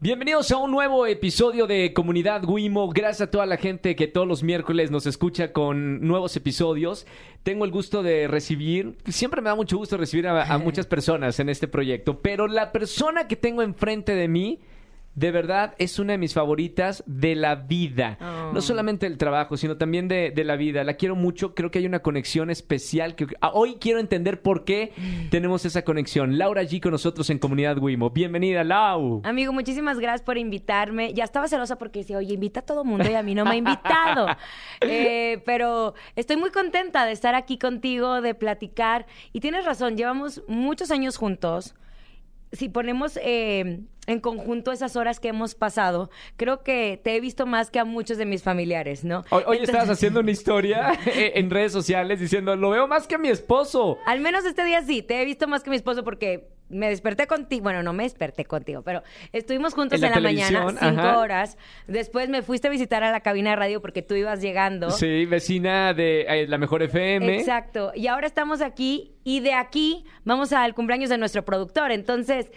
Bienvenidos a un nuevo episodio de Comunidad Wimo. Gracias a toda la gente que todos los miércoles nos escucha con nuevos episodios. Tengo el gusto de recibir, siempre me da mucho gusto recibir a, a muchas personas en este proyecto, pero la persona que tengo enfrente de mí de verdad es una de mis favoritas de la vida. Oh. No solamente del trabajo, sino también de, de la vida. La quiero mucho, creo que hay una conexión especial. Que, ah, hoy quiero entender por qué tenemos esa conexión. Laura G con nosotros en Comunidad Wimo. Bienvenida, Lau. Amigo, muchísimas gracias por invitarme. Ya estaba celosa porque decía, oye, invita a todo mundo y a mí no me ha invitado. Eh, pero estoy muy contenta de estar aquí contigo, de platicar. Y tienes razón, llevamos muchos años juntos. Si ponemos eh, en conjunto esas horas que hemos pasado, creo que te he visto más que a muchos de mis familiares, ¿no? Hoy, hoy Entonces- estabas haciendo una historia en redes sociales diciendo, lo veo más que a mi esposo. Al menos este día sí, te he visto más que mi esposo porque me desperté contigo. Bueno, no me desperté contigo, pero estuvimos juntos En en la mañana, cinco ajá. horas. Después me fuiste a visitar a la cabina de radio porque tú ibas llegando. Sí, vecina de eh, la mejor FM. Exacto. Y ahora estamos aquí y de aquí vamos al cumpleaños de nuestro productor. Entonces,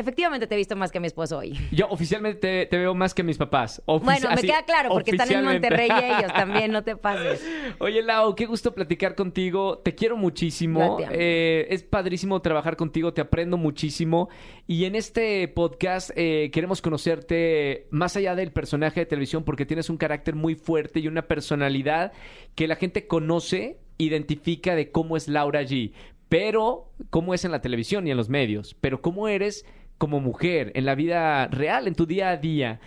efectivamente te he visto más que mi esposo hoy. Yo oficialmente te, te veo más que mis papás. Ofici- Bueno, me queda claro, porque están en. Monterrey ellos también, no te pases. Oye, Lau, qué gusto platicar contigo. Te quiero muchísimo. Te. Eh, es padrísimo trabajar contigo, te aprendo muchísimo. Y en este podcast eh, queremos conocerte más allá del personaje de televisión porque tienes un carácter muy fuerte y una personalidad que la gente conoce, identifica de cómo es Laura G. Pero cómo es en la televisión y en los medios. Pero cómo eres como mujer en la vida real, en tu día a día.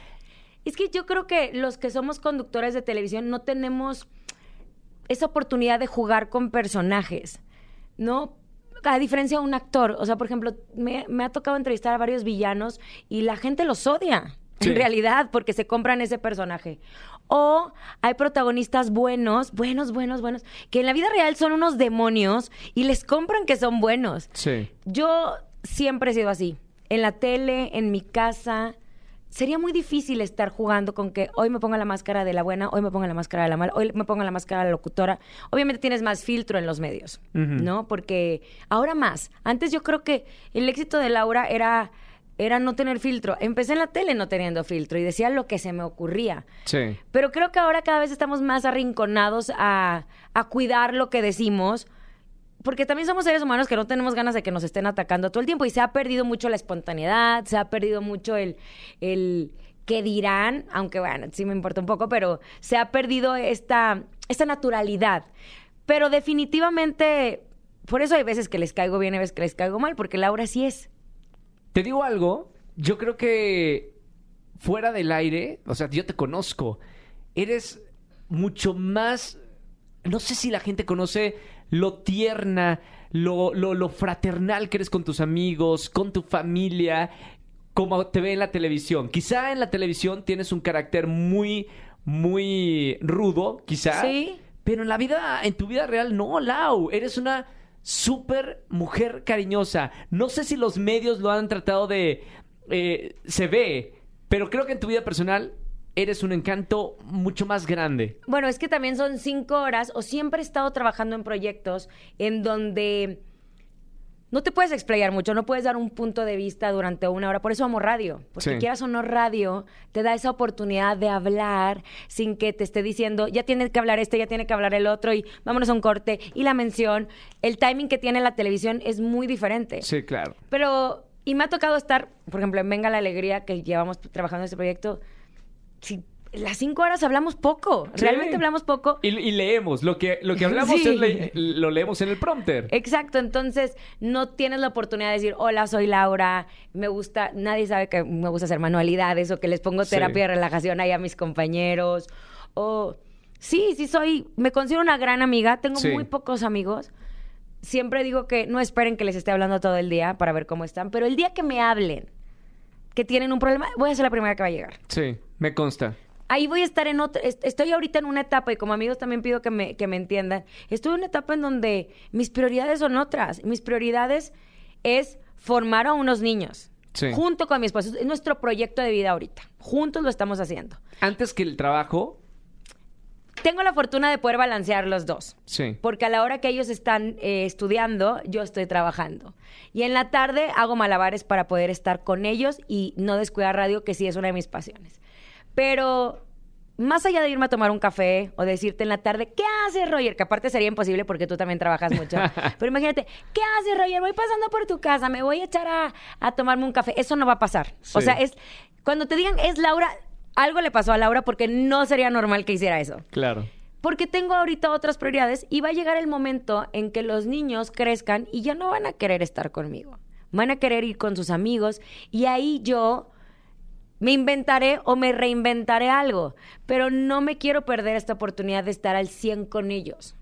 Es que yo creo que los que somos conductores de televisión no tenemos esa oportunidad de jugar con personajes, ¿no? A diferencia de un actor. O sea, por ejemplo, me, me ha tocado entrevistar a varios villanos y la gente los odia. Sí. En realidad, porque se compran ese personaje. O hay protagonistas buenos, buenos, buenos, buenos, que en la vida real son unos demonios y les compran que son buenos. Sí. Yo siempre he sido así. En la tele, en mi casa. Sería muy difícil estar jugando con que hoy me ponga la máscara de la buena, hoy me ponga la máscara de la mala, hoy me ponga la máscara de la locutora. Obviamente tienes más filtro en los medios. ¿no? Porque ahora más. Antes yo creo que el éxito de Laura era, era no tener filtro. Empecé en la tele no teniendo filtro y decía lo que se me ocurría. Sí. Pero creo que ahora cada vez estamos más arrinconados a, a cuidar lo que decimos. Porque también somos seres humanos que no tenemos ganas de que nos estén atacando todo el tiempo. Y se ha perdido mucho la espontaneidad, se ha perdido mucho el, el qué dirán, aunque bueno, sí me importa un poco, pero se ha perdido esta, esta naturalidad. Pero definitivamente, por eso hay veces que les caigo bien y veces que les caigo mal, porque Laura sí es. Te digo algo, yo creo que fuera del aire, o sea, yo te conozco, eres mucho más, no sé si la gente conoce lo tierna, lo, lo, lo fraternal que eres con tus amigos, con tu familia, como te ve en la televisión. Quizá en la televisión tienes un carácter muy, muy rudo, quizá. Sí. Pero en la vida, en tu vida real, no, Lau. Eres una súper mujer cariñosa. No sé si los medios lo han tratado de. eh, se ve, pero creo que en tu vida personal eres un encanto mucho más grande. Bueno, es que también son cinco horas o siempre he estado trabajando en proyectos en donde no te puedes explayar mucho, no puedes dar un punto de vista durante una hora. Por eso amo radio, porque Sí. quieras o no radio, te da esa oportunidad de hablar sin que te esté diciendo, ya tiene que hablar este, ya tiene que hablar el otro y vámonos a un corte. Y la mención, el timing que tiene la televisión es muy diferente. Sí, claro. Pero, y me ha tocado estar, por ejemplo, en Venga la Alegría, que llevamos trabajando en este proyecto, si las cinco horas hablamos poco, Sí. realmente hablamos poco. Y, y leemos. Lo que, lo que hablamos Sí. es le- lo leemos en el prompter. Exacto, entonces no tienes la oportunidad de decir, hola, soy Laura, me gusta, nadie sabe que me gusta hacer manualidades o que les pongo Sí. terapia de relajación ahí a mis compañeros. O sí, sí soy, me considero una gran amiga, tengo Sí. muy pocos amigos. Siempre digo que no esperen que les esté hablando todo el día para ver cómo están, pero el día que me hablen, que tienen un problema, voy a ser la primera que va a llegar. Sí, me consta. Ahí voy a estar en otra, est- estoy ahorita en una etapa y como amigos también pido que me, que me entiendan. Estoy en una etapa en donde mis prioridades son otras. Mis prioridades es formar a unos niños. Sí. Junto con mi esposo. Es nuestro proyecto de vida ahorita. Juntos lo estamos haciendo. Antes que el trabajo, tengo la fortuna de poder balancear los dos. Sí. Porque a la hora que ellos están eh, estudiando, yo estoy trabajando. Y en la tarde hago malabares para poder estar con ellos y no descuidar radio, que sí es una de mis pasiones. Pero más allá de irme a tomar un café o decirte en la tarde, ¿qué haces, Roger? Que aparte sería imposible porque tú también trabajas mucho. Pero imagínate, ¿qué haces, Roger? Voy pasando por tu casa, me voy a echar a, a tomarme un café. Eso no va a pasar. O sea, es cuando te digan, es Laura, algo le pasó a Laura porque no sería normal que hiciera eso. Claro. Porque tengo ahorita otras prioridades y va a llegar el momento en que los niños crezcan y ya no van a querer estar conmigo. Van a querer ir con sus amigos y ahí yo me inventaré o me reinventaré algo. Pero no me quiero perder esta oportunidad de estar al 100 con ellos.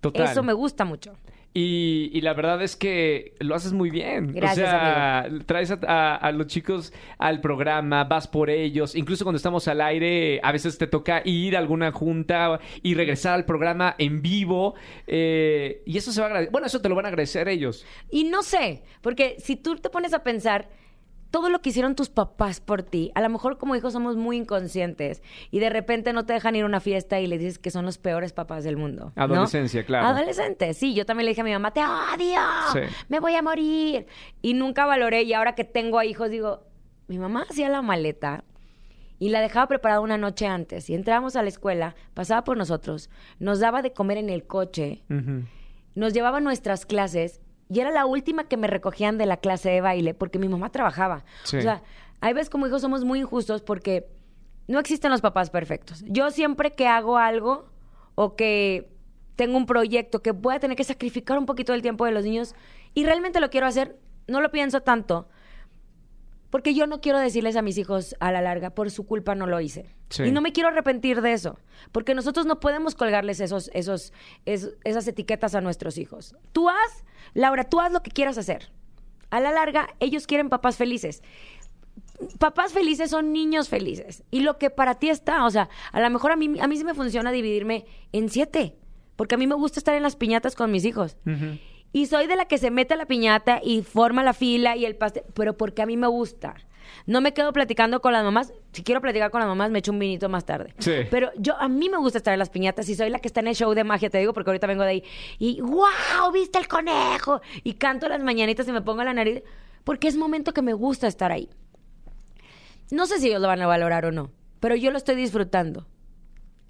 Total. Eso me gusta mucho. Y, y la verdad es que lo haces muy bien. Gracias, o sea, traes a, a- a los chicos al programa, vas por ellos. Incluso cuando estamos al aire, a veces te toca ir a alguna junta y regresar al programa en vivo. eh, y eso se va a agradecer. Bueno, eso te lo van a agradecer ellos. Y no sé, porque si tú te pones a pensar todo lo que hicieron tus papás por ti, a lo mejor como hijos somos muy inconscientes y de repente no te dejan ir a una fiesta y le dices que son los peores papás del mundo. ¿no? Adolescencia, claro. Adolescente, sí. Yo también le dije a mi mamá, te odio, Sí. me voy a morir. Y nunca valoré y ahora que tengo a hijos digo, mi mamá hacía la maleta y la dejaba preparada una noche antes y entrábamos a la escuela, pasaba por nosotros, nos daba de comer en el coche nos llevaba a nuestras clases y era la última que me recogían de la clase de baile porque mi mamá trabajaba. Sí. O sea, hay veces como hijos somos muy injustos porque no existen los papás perfectos. Yo siempre que hago algo o que tengo un proyecto que voy a tener que sacrificar un poquito del tiempo de los niños y realmente lo quiero hacer, no lo pienso tanto. Porque yo no quiero decirles a mis hijos a la larga, por su culpa no lo hice. Sí. Y no me quiero arrepentir de eso. Porque nosotros no podemos colgarles esos, esos, es- esas etiquetas a nuestros hijos. Tú haz, Laura, tú haz lo que quieras hacer. A la larga, ellos quieren papás felices. Papás felices son niños felices. Y lo que para ti está, o sea, a lo mejor a mí, a mí sí me funciona dividirme en siete. Porque a mí me gusta estar en las piñatas con mis hijos. Y soy de la que se mete a la piñata y forma la fila y el pastel, pero porque a mí me gusta. No me quedo platicando con las mamás. Si quiero platicar con las mamás, me echo un vinito más tarde. Sí. Pero yo, a mí me gusta estar en las piñatas y soy la que está en el show de magia, te digo, porque ahorita vengo de ahí. Y, wow, viste el conejo. Y canto las mañanitas y me pongo la nariz, porque es momento que me gusta estar ahí. No sé si ellos lo van a valorar o no, pero yo lo estoy disfrutando.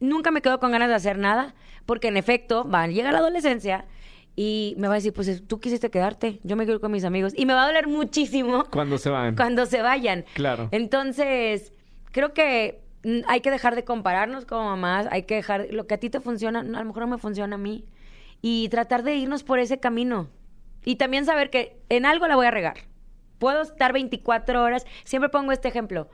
Nunca me quedo con ganas de hacer nada, porque en efecto, va, llega la adolescencia y me va a decir, pues tú quisiste quedarte, yo me quedo con mis amigos. Y me va a doler muchísimo Cuando se van. cuando se vayan. Claro. Entonces, creo que mm, hay que dejar de compararnos como mamás, hay que dejar lo que a ti te funciona, a lo mejor no me funciona a mí. Y tratar de irnos por ese camino. Y también saber que en algo la voy a regar. Puedo estar 24 horas. Siempre pongo este ejemplo.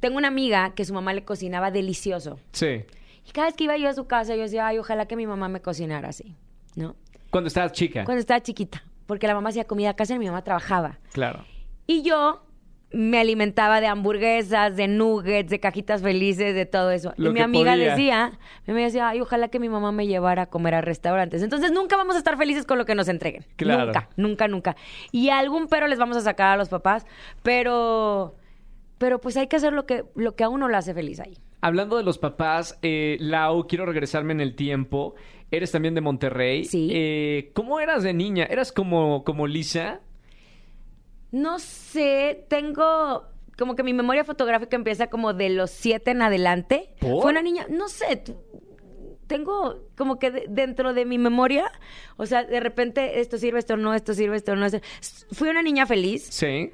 Tengo una amiga que su mamá le cocinaba delicioso. Sí. Y cada vez que iba yo a su casa, yo decía, ay, ojalá que mi mamá me cocinara así. ¿No? Cuando estabas chica. Cuando estaba chiquita. Porque la mamá hacía comida a casa y mi mamá trabajaba. Claro. Y yo me alimentaba de hamburguesas, de nuggets, de cajitas felices, de todo eso. Lo y mi amiga podía. decía, mi amiga decía, ay, ojalá que mi mamá me llevara a comer a restaurantes. Entonces nunca vamos a estar felices con lo que nos entreguen. Claro. Nunca, nunca, nunca. Y algún pero les vamos a sacar a los papás, pero, pero pues hay que hacer lo que, lo que a uno le hace feliz ahí. Hablando de los papás, eh, Lau, quiero regresarme en el tiempo. Eres también de Monterrey. Sí. Eh, ¿Cómo eras de niña? ¿Eras como, como Lisa? No sé, tengo como que mi memoria fotográfica empieza como de los siete en adelante. ¿Por? Fue una niña, no sé, tengo como que de- dentro de mi memoria, o sea, de repente esto sirve, esto no, esto sirve, esto no. esto- Fui una niña feliz. Sí.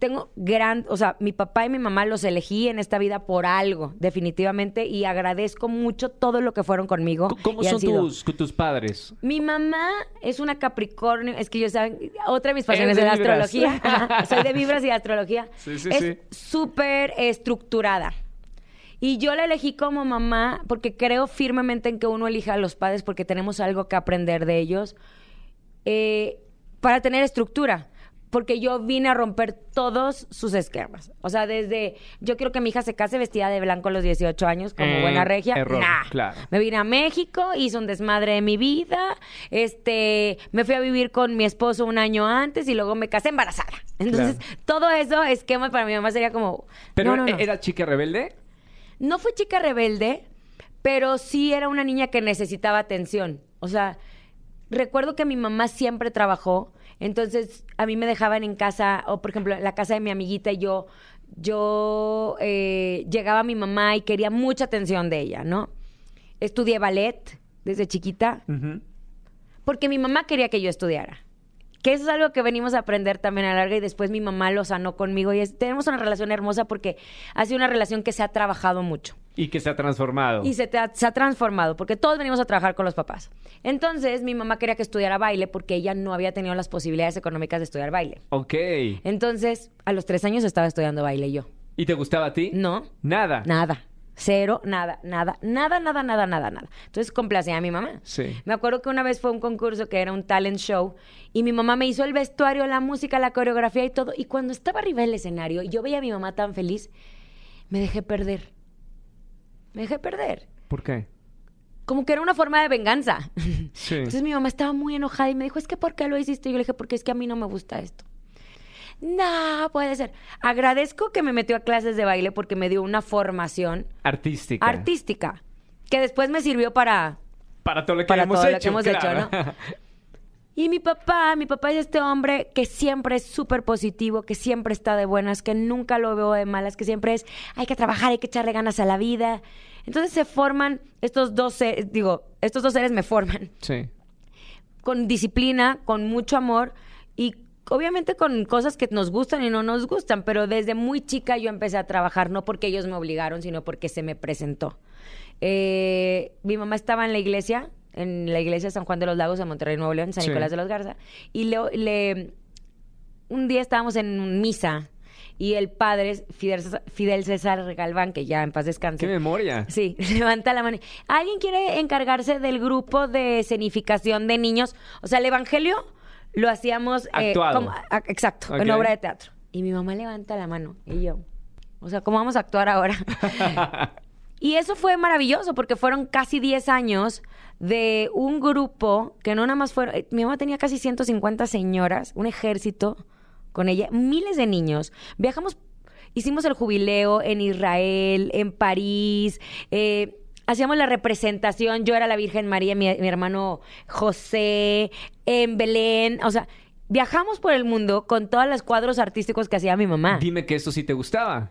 Tengo gran, o sea, mi papá y mi mamá los elegí en esta vida por algo, definitivamente, y agradezco mucho todo lo que fueron conmigo. ¿Cómo son tus, tus padres? Mi mamá es una Capricornio, es que yo saben, otra de mis pasiones es de la astrología. Ajá, Soy de vibras y de astrología. Sí, sí, es sí. súper estructurada. Y yo la elegí como mamá porque creo firmemente en que uno elija a los padres porque tenemos algo que aprender de ellos eh, para tener estructura. Porque yo vine a romper todos sus esquemas. O sea, desde yo quiero que mi hija se case vestida de blanco a los 18 años como Eh, buena regia. error, Nah. claro. Me vine a México, hice un desmadre de mi vida, este, me fui a vivir con mi esposo un año antes y luego me casé embarazada. Entonces, Claro. todo eso esquema para mi mamá sería como ¿Pero no, no, no. era chica rebelde? No fui chica rebelde, pero sí era una niña que necesitaba atención. O sea, recuerdo que mi mamá siempre trabajó, entonces a mí me dejaban en casa, o por ejemplo, en la casa de mi amiguita y yo, yo eh, llegaba a mi mamá y quería mucha atención de ella, ¿no? Estudié ballet desde chiquita, porque mi mamá quería que yo estudiara. Que eso es algo que venimos a aprender también a la larga y después mi mamá lo sanó conmigo y es- tenemos una relación hermosa porque ha sido una relación que se ha trabajado mucho. Y que se ha transformado. Y se, te ha, se ha transformado, porque todos venimos a trabajar con los papás. Entonces, mi mamá quería que estudiara baile porque ella no había tenido las posibilidades económicas de estudiar baile. Ok. Entonces, a los tres años estaba estudiando baile yo. ¿Y te gustaba a ti? No, Nada. nada. Cero, nada, nada, nada, nada, nada, nada, nada. Entonces complacía a mi mamá. Sí. Me acuerdo que una vez fue un concurso que era un talent show y mi mamá me hizo el vestuario, la música, la coreografía y todo. Y cuando estaba arriba del escenario y yo veía a mi mamá tan feliz, me dejé perder. Me dejé perder. ¿Por qué? Como que era una forma de venganza. Sí. Entonces mi mamá estaba muy enojada y me dijo, es que ¿por qué lo hiciste? Y yo le dije, porque es que a mí no me gusta esto. No, puede ser. Agradezco que me metió a clases de baile porque me dio una formación Artística. artística que después me sirvió para... Para todo lo que Para hemos todo lo hecho. que hemos claro. hecho, Y mi papá, mi papá es este hombre que siempre es súper positivo, que siempre está de buenas, que nunca lo veo de malas, que siempre es, hay que trabajar, hay que echarle ganas a la vida. Entonces se forman estos dos seres, digo, estos dos seres me forman sí. con disciplina, con mucho amor y obviamente con cosas que nos gustan y no nos gustan, pero desde muy chica yo empecé a trabajar, no porque ellos me obligaron, sino porque se me presentó. Eh, mi mamá estaba en la iglesia, en la iglesia de San Juan de los Lagos, en Monterrey, Nuevo León, San Sí. Nicolás de los Garza, y le, le- un día estábamos en misa y el padre, Fidel, Fidel César Galván, que ya en paz descanse, Qué memoria. Sí, levanta la mano. ¿Alguien quiere encargarse del grupo de escenificación de niños? O sea, el evangelio lo hacíamos. eh, Actuado. como- a- exacto, en Ok. obra de teatro. Y mi mamá levanta la mano. Y yo. O sea, ¿cómo vamos a actuar ahora? y eso fue maravilloso porque fueron casi 10 años de un grupo que no nada más fueron. eh, Mi mamá tenía casi 150 señoras, un ejército con ella, miles de niños. Viajamos, hicimos el jubileo en Israel, en París, eh, hacíamos la representación, yo era la Virgen María, mi, mi hermano José, en Belén, o sea, viajamos por el mundo con todos los cuadros artísticos que hacía mi mamá. Dime que eso sí te gustaba.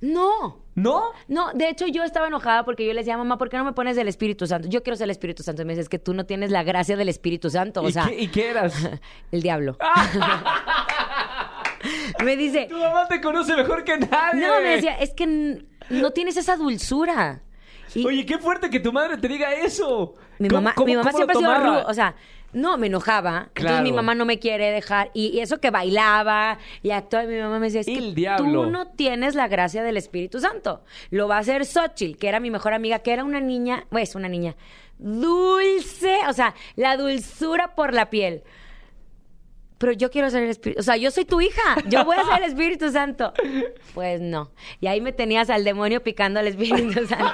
No, ¿No? no, de hecho yo estaba enojada porque yo le decía, mamá, ¿por qué no me pones del Espíritu Santo? Yo quiero ser el Espíritu Santo. Y me dice, es que tú no tienes la gracia del Espíritu Santo. O ¿Y, sea, qué, ¿Y qué eras? el diablo. me dice, tu mamá te conoce mejor que nadie. no, me decía, es que no tienes esa dulzura. Y Oye, qué fuerte que tu madre te diga eso. mi ¿Cómo- mamá, cómo- mi mamá cómo siempre ha sido ruda. O sea, no, me enojaba. Claro. Entonces mi mamá no me quiere dejar. Y, y eso que bailaba y actuaba, mi mamá me decía, es que El diablo. tú no tienes la gracia del Espíritu Santo. Lo va a hacer Xochitl, que era mi mejor amiga, que era una niña, pues una niña dulce, o sea, la dulzura por la piel. Pero yo quiero ser el Espíritu, o sea, yo soy tu hija, yo voy a ser el Espíritu Santo. Pues no. Y ahí me tenías al demonio picando al Espíritu Santo.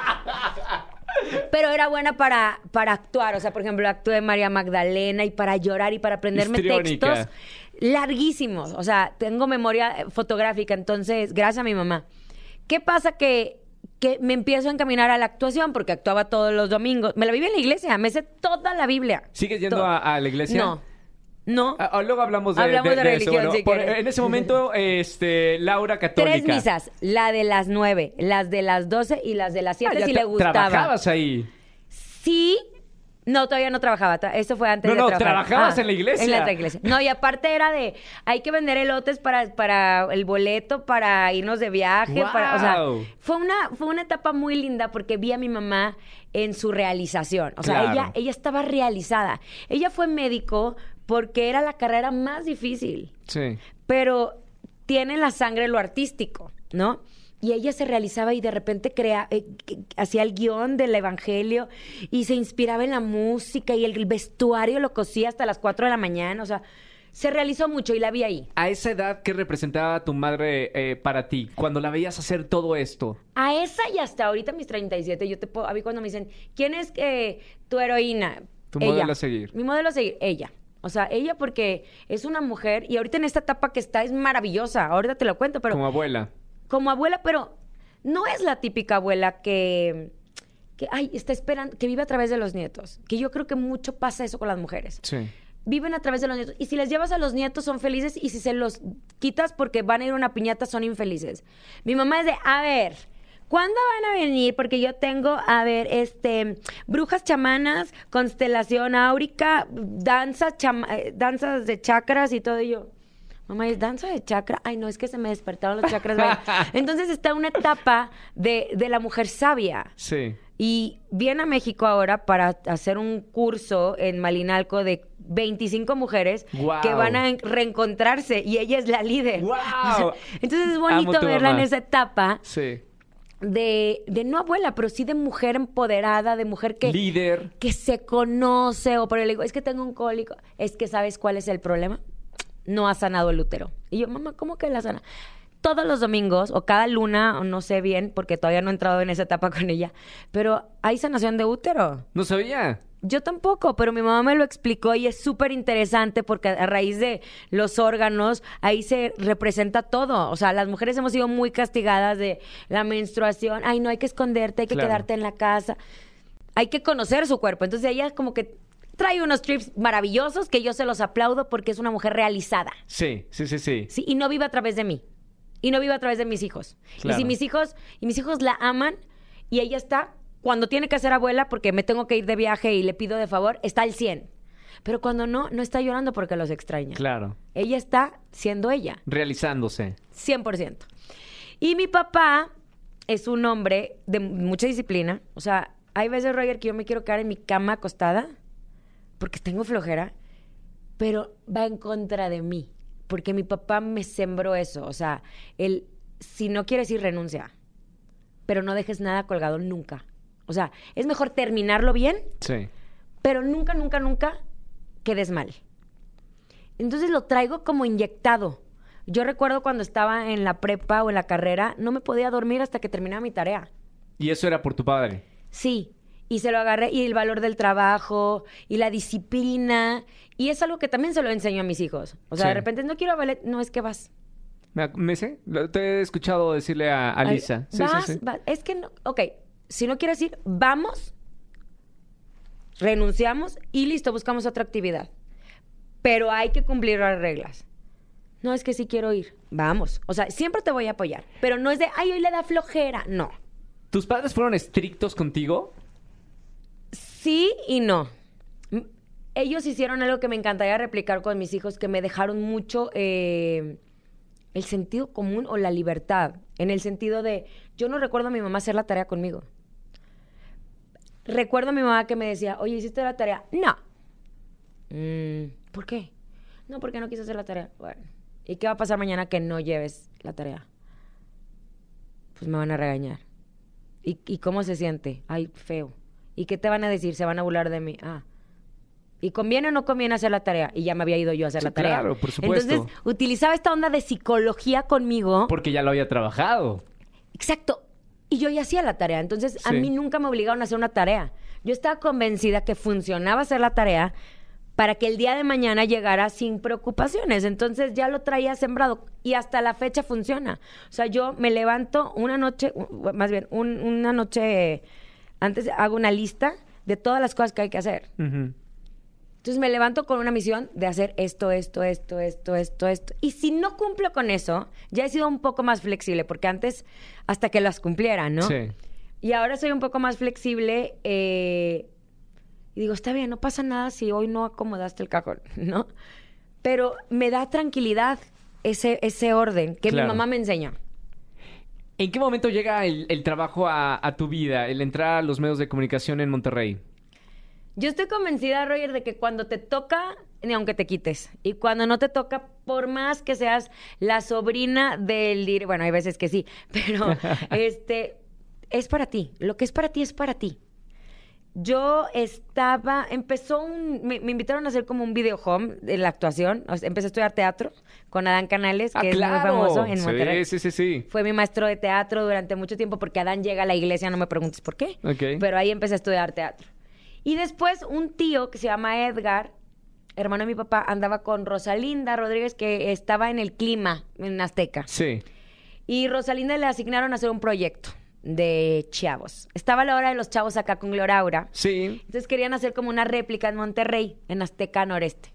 Pero era buena para, para actuar. O sea, por ejemplo, actué María Magdalena y para llorar y para aprenderme Histriónica. textos larguísimos. O sea, tengo memoria eh, fotográfica. Entonces, gracias a mi mamá. ¿Qué pasa? Que, que me empiezo a encaminar a la actuación porque actuaba todos los domingos. Me la vivía en la iglesia. Me sé toda la Biblia. ¿Sigues yendo a, a la iglesia? No. No. Ah, ah, luego hablamos de, Hablamos de religión, Bueno, si por- quieres. en ese momento, este, Laura católica. Tres misas. La de las nueve, las de las doce y las de las Ah, siete ya si le gustaba. Trabajabas ahí. Sí. No, todavía no trabajaba. Tra- Eso fue antes No, de no, trabajar. Ah, trabajabas en la iglesia. En la otra iglesia. No, y aparte era de, hay que vender elotes para, para el boleto, para irnos de viaje. Para, o sea, fue una, fue una etapa muy linda porque vi a mi mamá en su realización. O sea, Claro. ella, ella estaba realizada. Ella fue médico porque era la carrera más difícil Sí. pero tiene en la sangre lo artístico, ¿no? Y ella se realizaba y de repente crea, eh, hacía el guion del evangelio y se inspiraba en la música y el vestuario lo cosía hasta las 4 de la mañana, o sea, se realizó mucho y la vi ahí. A esa edad, ¿qué representaba tu madre eh, para ti? Cuando la veías hacer todo esto. A esa y hasta ahorita mis 37, yo te puedo, a mí cuando me dicen, ¿quién es eh, tu heroína? Tu Ella. modelo a seguir. Mi modelo a seguir, ella. O sea, ella porque es una mujer y ahorita en esta etapa que está es maravillosa, ahorita te lo cuento, pero como abuela. como abuela, pero no es la típica abuela que, que, ay, está esperando, que vive a través de los nietos. Que yo creo que mucho pasa eso con las mujeres. Sí. Viven a través de los nietos. Y si les llevas a los nietos son felices y si se los quitas porque van a ir a una piñata son infelices. Mi mamá es de, a ver, ¿cuándo van a venir? Porque yo tengo, a ver, este, brujas chamanas, constelación áurica, danzas, eh, danzas de chakras y todo. Y yo, mamá, ¿es danza de chakra? Ay, no, es que se me despertaron los chakras. Entonces está una etapa de, de la mujer sabia. Sí. Y viene a México ahora para hacer un curso en Malinalco de 25 mujeres que van a en- reencontrarse y ella es la líder. Sea, entonces es bonito verla en esa etapa Sí. De, de no abuela, pero sí de mujer empoderada, de mujer que, Líder. que se conoce. O por el digo, es que tengo un cólico. Es que ¿sabes cuál es el problema? No ha sanado el útero. Y yo, mamá, ¿cómo que la sana? Todos los domingos, o cada luna, o no sé bien, porque todavía no he entrado en esa etapa con ella, pero hay sanación de útero. No sabía. Yo tampoco, pero mi mamá me lo explicó y es súper interesante porque a raíz de los órganos, ahí se representa todo. O sea, las mujeres hemos sido muy castigadas de la menstruación. Ay, no hay que esconderte, hay que Claro. quedarte en la casa. Hay que conocer su cuerpo. Entonces ella como que trae unos trips maravillosos que yo se los aplaudo porque es una mujer realizada. Sí, sí, sí, sí. Sí, y no vive a través de mí. Y no vive a través de mis hijos. Claro. Y si mis hijos, y mis hijos la aman, y ella está, cuando tiene que ser abuela, porque me tengo que ir de viaje y le pido de favor, está al 100. Pero cuando no, no está llorando porque los extraña. Claro. Ella está siendo ella, Realizándose. 100%. Y mi papá es un hombre de mucha disciplina. O sea, hay veces, Roger, que yo me quiero quedar en mi cama acostada porque tengo flojera, pero va en contra de mí. Porque mi papá me sembró eso. O sea, el si no quieres ir, renuncia. Pero no dejes nada colgado nunca. O sea, es mejor terminarlo bien Sí. pero nunca, nunca, nunca quedes mal. Entonces lo traigo como inyectado. Yo recuerdo cuando estaba en la prepa o en la carrera, no me podía dormir hasta que terminaba mi tarea. Y eso era por tu padre. Sí, y se lo agarré, y el valor del trabajo, y la disciplina, y es algo que también se lo enseño a mis hijos. O sea, Sí. de repente, no quiero ballet, no es que vas. ¿Me, me sé? Te he escuchado decirle a, a Lisa. Sí, vas, sí, sí. vas. Es que no, ok, si no quieres ir, vamos, renunciamos y listo, buscamos otra actividad. Pero hay que cumplir las reglas. No es que sí quiero ir, vamos. O sea, siempre te voy a apoyar, pero no es de, ay, hoy le da flojera. No. ¿Tus padres fueron estrictos contigo? Sí y no. Ellos hicieron algo que me encantaría replicar con mis hijos, que me dejaron mucho eh, el sentido común o la libertad. En el sentido de, yo no recuerdo a mi mamá hacer la tarea conmigo. Recuerdo a mi mamá que me decía, oye, ¿hiciste la tarea? No. "Mm, ¿Por qué? No, porque no quise hacer la tarea. Bueno, ¿y qué va a pasar mañana que no lleves la tarea? Pues me van a regañar. ¿Y, y cómo se siente? Ay, feo. ¿Y qué te van a decir? Se van a burlar de mí. Ah. ¿Y conviene o no conviene hacer la tarea? Y ya me había ido yo a hacer Sí, la tarea. claro, por supuesto. Entonces, utilizaba esta onda de psicología conmigo. Porque ya lo había trabajado. Exacto. Y yo ya hacía la tarea. Entonces, a mí nunca me obligaron a hacer una tarea. Yo estaba convencida que funcionaba hacer la tarea para que el día de mañana llegara sin preocupaciones. Entonces ya lo traía sembrado y hasta la fecha funciona. O sea, yo me levanto una noche, más bien, un- una noche antes hago una lista de todas las cosas que hay que hacer. Entonces me levanto con una misión de hacer esto, esto, esto, esto, esto, esto. Y si no cumplo con eso, ya he sido un poco más flexible, porque antes hasta que las cumpliera, ¿no? Sí. Y ahora soy un poco más flexible eh, y digo, está bien, no pasa nada si hoy no acomodaste el cajón, ¿no? Pero me da tranquilidad ese, ese orden que Claro. mi mamá me enseñó. ¿En qué momento llega el, el trabajo a, a tu vida, el entrar a los medios de comunicación en Monterrey? Yo estoy convencida, Roger, de que cuando te toca, ni aunque te quites. Y cuando no te toca, por más que seas la sobrina del... Bueno, hay veces que sí, pero este es para ti. Lo que es para ti es para ti. Yo estaba, empezó un, me, me invitaron a hacer como un video home de la actuación. O sea, empecé a estudiar teatro con Adán Canales, que ah, es claro. muy famoso en Monterrey. Sí, sí, sí. Fue mi maestro de teatro durante mucho tiempo porque Adán llega a la iglesia, no me preguntes por qué. Ok. Pero ahí empecé a estudiar teatro. Y después un tío que se llama Edgar, hermano de mi papá, andaba con Rosalinda Rodríguez, que estaba en el clima en Azteca. Sí. Y Rosalinda le asignaron a hacer un proyecto. de chavos. Estaba la hora de los chavos acá con Gloraura. Sí. Entonces querían hacer como una réplica en Monterrey, en Azteca Noreste.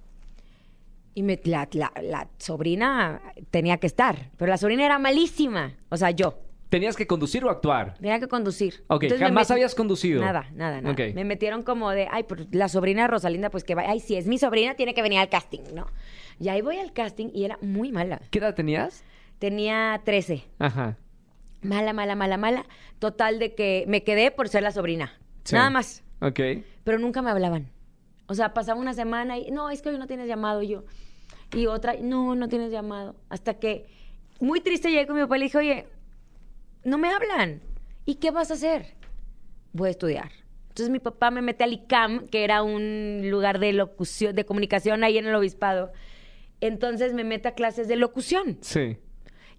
Y me- la, la- la sobrina tenía que estar, pero la sobrina era malísima. O sea, yo. ¿Tenías que conducir o actuar? Tenía que conducir. Ok, Entonces me jamás metí- habías conducido. Nada, nada, nada. Ok. Me metieron como de, ay, pues la sobrina de Rosalinda, pues que va, ay, si es mi sobrina, tiene que venir al casting, ¿no? Y ahí voy al casting y era muy mala. ¿Qué edad tenías? Tenía 13. Ajá. Mala, mala, mala, mala. Total de que me quedé por ser la sobrina. Sí. Nada más. Ok. Pero nunca me hablaban. O sea, pasaba una semana y, no, es que hoy no tienes llamado y yo. Y otra, no, no tienes llamado. Hasta que, muy triste, llegué con mi papá y le dije, oye, no me hablan. ¿Y qué vas a hacer? Voy a estudiar. Entonces mi papá me mete al ICAM, que era un lugar de locución, de comunicación ahí en el obispado. Entonces me mete a clases de locución. Sí.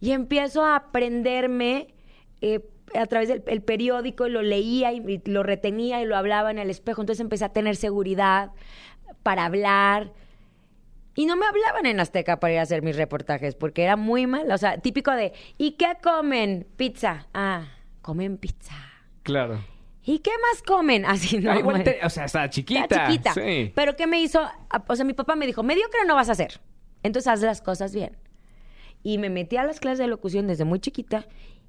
Y empiezo a aprenderme eh, a través del el periódico, y lo leía y, y lo retenía y lo hablaba en el espejo. Entonces empecé a tener seguridad para hablar. Y no me hablaban en Azteca para ir a hacer mis reportajes, porque era muy mal. O sea, típico de, ¿y qué comen? Pizza. Ah, comen pizza. Claro. ¿Y qué más comen? Así no. Ah, igual me- te- o sea, estaba chiquita. Estaba chiquita. Sí. Pero ¿qué me hizo? Ah, O sea, mi papá me dijo, mediocre no vas a hacer. Entonces haz las cosas bien. Y me metí a las clases de locución desde muy chiquita.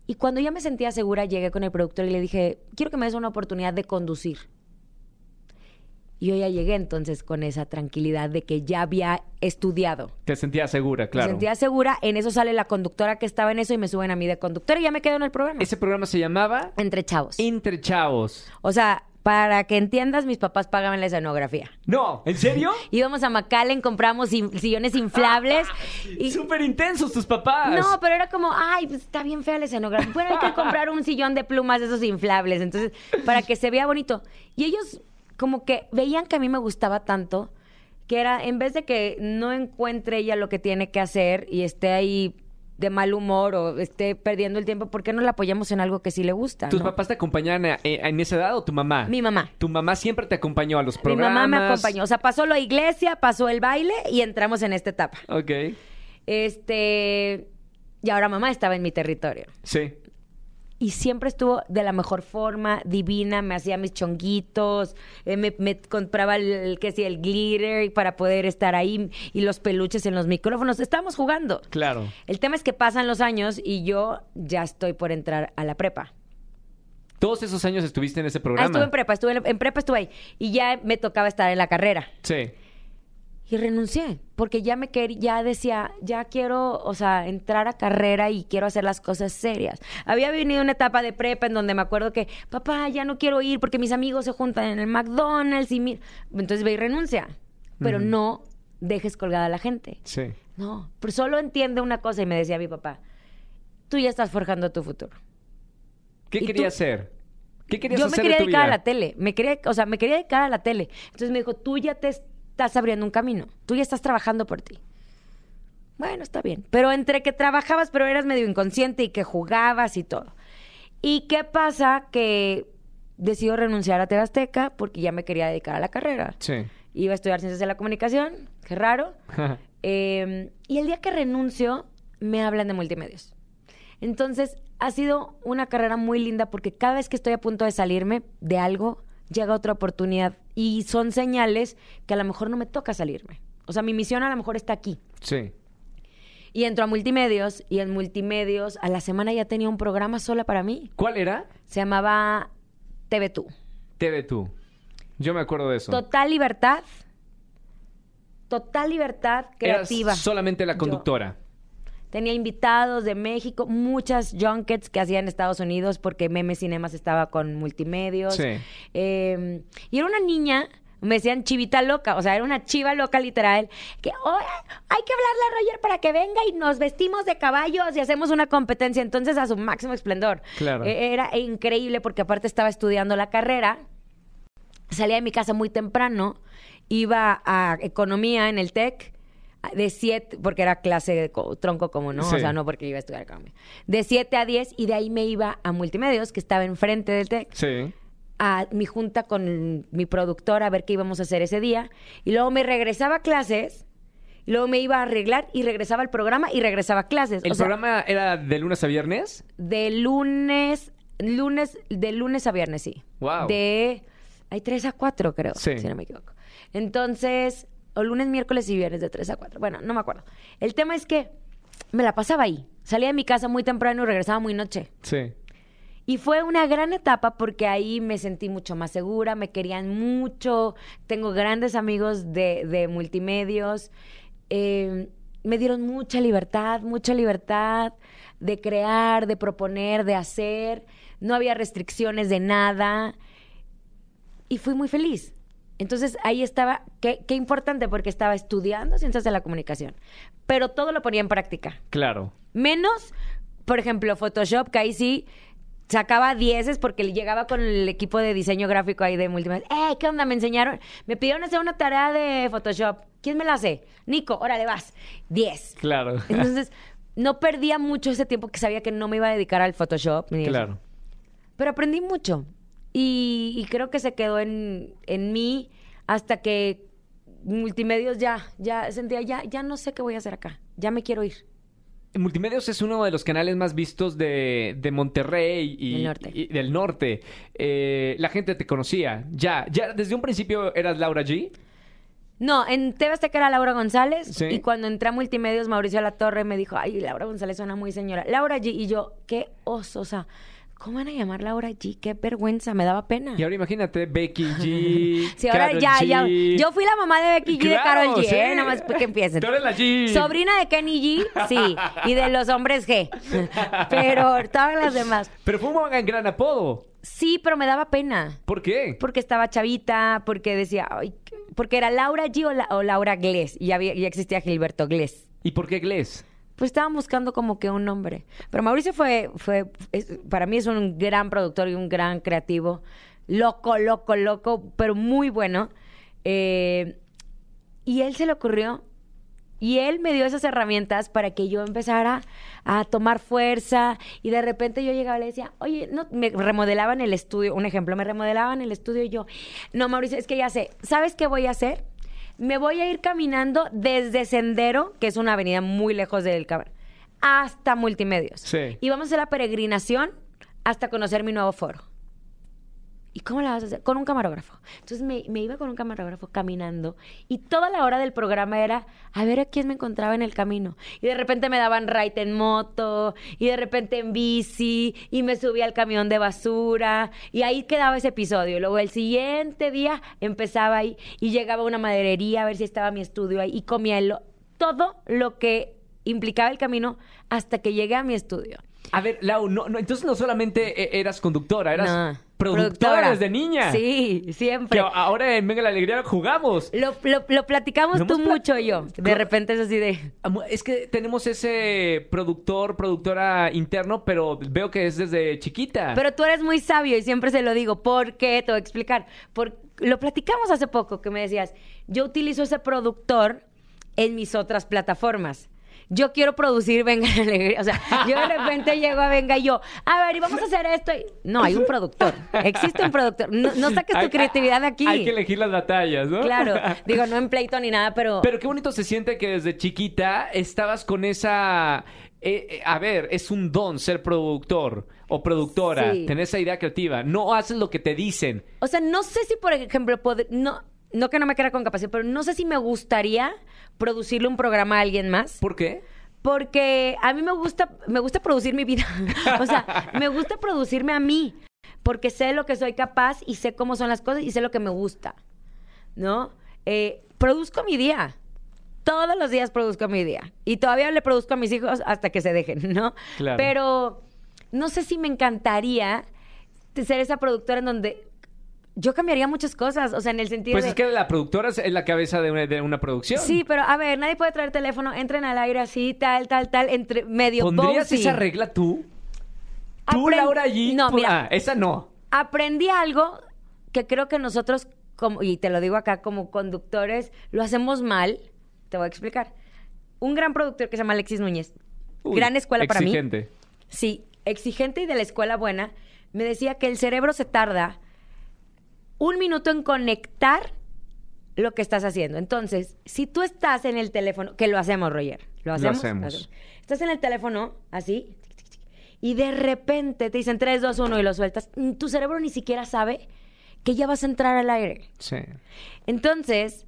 Y cuando ya me sentía segura, llegué con el productor y le dije, quiero que me des una oportunidad de conducir. Y yo ya llegué entonces con esa tranquilidad de que ya había estudiado. Te sentías segura, claro. Me sentía segura. En eso sale la conductora que estaba en eso y me suben a mí de conductora y ya me quedo en el programa. Ese programa se llamaba Entre chavos. Entre Chavos. O sea, para que entiendas, mis papás pagaban la escenografía. No, ¿en serio? Íbamos a McAllen, compramos sillones inflables. y- Súper intensos tus papás. no, pero era como, ay, pues, está bien fea la escenografía. Bueno, hay que comprar un sillón de plumas de esos inflables. Entonces, para que se vea bonito. Y ellos como que veían que a mí me gustaba tanto que era, en vez de que no encuentre ella lo que tiene que hacer y esté ahí de mal humor o esté perdiendo el tiempo, ¿por qué no la apoyamos en algo que sí le gusta? ¿Tus no? papás te acompañaban eh, en esa edad o tu mamá? Mi mamá. Tu mamá siempre te acompañó a los Mi programas. mamá me acompañó. O sea, pasó la iglesia, pasó el baile y entramos en esta etapa. Ok. Este. Y ahora mamá estaba en mi territorio. Sí. Y siempre estuvo de la mejor forma, divina, me hacía mis chonguitos, eh, me, me compraba el, el, que el glitter para poder estar ahí y los peluches en los micrófonos. Estábamos jugando. Claro. El tema es que pasan los años y yo ya estoy por entrar a la prepa. Todos esos años estuviste en ese Ah, programa. estuve en prepa, estuve en, en prepa, estuve ahí. Y ya me tocaba estar en la carrera. Sí. Y renuncié, porque ya me quería, ya decía, ya quiero, o sea, entrar a carrera y quiero hacer las cosas serias. Había venido una etapa de prepa en donde me acuerdo que, papá, ya no quiero ir porque mis amigos se juntan en el McDonald's y mi... Entonces ve y renuncia. Pero no dejes colgada a la gente. Sí. No, pero solo entiende una cosa y me decía mi papá, tú ya estás forjando tu futuro. ¿Qué ¿Y querías tú? hacer? ¿Qué querías Yo me quería de dedicar a la tele, me quería, o sea, me quería dedicar a la tele. Entonces me dijo, tú ya te estás abriendo un camino, tú ya estás trabajando por ti. Bueno, está bien. Pero entre que trabajabas, pero eras medio inconsciente y que jugabas y todo. ¿Y qué pasa? Que decido renunciar a TV Azteca porque ya me quería dedicar a la carrera. Sí. Iba a estudiar ciencias de la comunicación, qué raro. Eh, y el día que renuncio, me hablan de multimedios. Entonces, ha sido una carrera muy linda porque cada vez que estoy a punto de salirme de algo, llega otra oportunidad. Y son señales que a lo mejor no me toca salirme. O sea, mi misión a lo mejor está aquí. sí. Y entro a multimedios y en multimedios a la semana ya tenía un programa sola para mí. ¿Cuál era? Se llamaba TV Tú. TV Tú. Yo me acuerdo de eso. Total libertad. Total libertad Eras creativa. solamente la Yo. Tenía invitados de México, muchas junkets que hacía en Estados Unidos porque Meme Cinemas estaba con multimedios. Sí. Eh, y era una niña, me decían chivita loca, o sea, era una chiva loca literal, que "Oye, hay que hablarle a Roger para que venga y nos vestimos de caballos y hacemos una competencia. Entonces, a su máximo esplendor. Claro. Eh, Era increíble porque aparte estaba estudiando la carrera salía de mi casa muy temprano, iba a economía en el TEC de 7, porque era clase de co- tronco como, ¿no? Sí. O sea, no porque iba a estudiar economía. De 7 a 10 y de ahí me iba a multimedios, que estaba enfrente del TEC, Sí. a mi junta con mi productora a ver qué íbamos a hacer ese día. Y luego me regresaba a clases, y luego me iba a arreglar y regresaba al programa y regresaba a clases. ¿El O sea, programa era de lunes a viernes? de lunes lunes, de lunes a viernes, sí. Wow. De, hay 3 a 4, creo, Sí. si no me equivoco. Entonces, o lunes, miércoles y viernes de 3 a 4. Bueno, no me acuerdo. El tema es que me la pasaba ahí. Salía de mi casa muy temprano y regresaba muy noche. Sí. Y fue una gran etapa porque ahí me sentí mucho más segura, me querían mucho, tengo grandes amigos de, de multimedios, eh, me dieron mucha libertad, mucha libertad de crear, de proponer, de hacer, no había restricciones de nada y fui muy feliz. Entonces ahí estaba, qué, qué importante porque estaba estudiando ciencias de la comunicación, pero todo lo ponía en práctica. Claro. Menos, por ejemplo, Photoshop, que ahí sí sacaba dieces porque llegaba con el equipo de diseño gráfico ahí de multimedia. ¡Eh, qué onda! Me enseñaron, me pidieron hacer una tarea de Photoshop. ¿Quién me la hace? Nico, órale, vas. Diez. Claro. Entonces, no perdía mucho ese tiempo que sabía que no me iba a dedicar al Photoshop. ni eso. claro. Pero aprendí mucho. Y, y creo que se quedó en, en mí hasta que multimedios ya, ya sentía, ya, ya no sé qué voy a hacer acá. Ya me quiero ir. Multimedios es uno de los canales más vistos de, de Monterrey y, Del norte. y del norte. Eh, la gente te conocía. Ya, ya desde un principio eras Laura G. No, en TV Azteca era Laura González Sí. y cuando entré a Multimedios Mauricio La Torre me dijo, ay, Laura González suena muy señora. Laura G. Y yo, qué oso, o sea, ¿cómo van a llamar Laura G? Qué vergüenza, me daba pena. Y ahora imagínate, Becky G. Sí, ahora Karol ya, G. ya. Yo fui la mamá de Becky G y de Claro, Carol G, sí. ¿eh? Nada más que empiecen. Tú eres la G. Sobrina de Kenny G, sí, y de los hombres G. Pero todas las demás. Pero fue un gran apodo. Sí, pero me daba pena. ¿Por qué? Porque estaba chavita, porque decía, ay, porque era Laura G o, la- o Laura Glés, y había- ya existía Gilberto Glés. ¿Y por qué Gles? Pues estaban buscando como que un nombre. Pero Mauricio fue, fue para mí es un gran productor y un gran creativo. Loco, loco, loco, pero muy bueno. Eh, y él se le ocurrió. Y él me dio esas herramientas para que yo empezara a tomar fuerza. Y de repente yo llegaba y le decía, oye, no, me remodelaban el estudio. Un ejemplo, me remodelaban el estudio y yo, no, Mauricio, es que ya sé. ¿Sabes qué voy a hacer? Me voy a ir caminando desde Sendero, que es una avenida muy lejos del cabrón, hasta Multimedios. Sí. Y vamos a hacer la peregrinación hasta conocer mi nuevo foro. ¿Y cómo la vas a hacer? Con un camarógrafo. Entonces me, me iba con un camarógrafo caminando y toda la hora del programa era a ver a quién me encontraba en el camino. Y de repente me daban ride en moto y de repente en bici y me subía al camión de basura y ahí quedaba ese episodio. Luego el siguiente día empezaba ahí y llegaba a una maderería a ver si estaba mi estudio ahí y comía el- todo lo que implicaba el camino hasta que llegué a mi estudio. A ver, Lau, no, no, entonces no solamente eh, eras conductora, eras No, productora, desde niña. Sí, Que siempre. a- ahora en Venga la Alegría jugamos. Lo, lo, lo platicamos tú mucho y yo. De repente es así de... Amo- Es que tenemos ese productor, productora interno, pero veo que es desde chiquita. Pero tú eres muy sabio y siempre se lo digo. ¿Por qué? Te voy a explicar. Por... Lo platicamos hace poco que me decías, yo utilizo ese productor en mis otras plataformas. Yo quiero producir Venga la Alegría. O sea, yo de repente llego a Venga y yo, a ver, y vamos a hacer esto. No, hay un productor. Existe un productor. No, no saques tu Hay- creatividad de aquí. Hay que elegir las batallas, ¿no? Claro. Digo, no en pleito ni nada, pero... Pero qué bonito se siente que desde chiquita estabas con esa... eh, eh, a ver, es un don ser productor o productora, Sí. tener esa idea creativa. No haces lo que te dicen. O sea, no sé si, por ejemplo, pod- no, no que no me quiera con capacidad, pero no sé si me gustaría producirle un programa a alguien más. ¿Por qué? Porque a mí me gusta, me gusta producir mi vida. o sea, me gusta producirme a mí. Porque sé lo que soy capaz y sé cómo son las cosas y sé lo que me gusta. ¿No? Eh, produzco mi día. Todos los días produzco mi día. Y todavía le produzco a mis hijos hasta que se dejen, ¿no? Claro. Pero no sé si me encantaría ser esa productora en donde yo cambiaría muchas cosas. O sea, en el sentido Pues de... es que la productora es la cabeza de una, de una producción. Sí, pero a ver, nadie puede traer teléfono, entren al aire así, tal, tal, tal, entre medio ¿Pondrías bossy. esa regla tú? Tú, Laura allí. No, mira, Ah, esa no. aprendí algo que creo que nosotros, como, y te lo digo acá, como conductores, lo hacemos mal. Te voy a explicar. Un gran productor que se llama Alexis Núñez, Uy, gran escuela para mí. exigente. Sí, exigente y de la escuela buena, me decía que el cerebro se tarda un minuto en conectar lo que estás haciendo. Entonces, si tú estás en el teléfono, que lo hacemos, Roger, lo hacemos. hacemos. Estás en el teléfono, así, y de repente te dicen 3, 2, 1 y lo sueltas, mm, tu cerebro ni siquiera sabe que ya vas a entrar al aire. Sí. Entonces,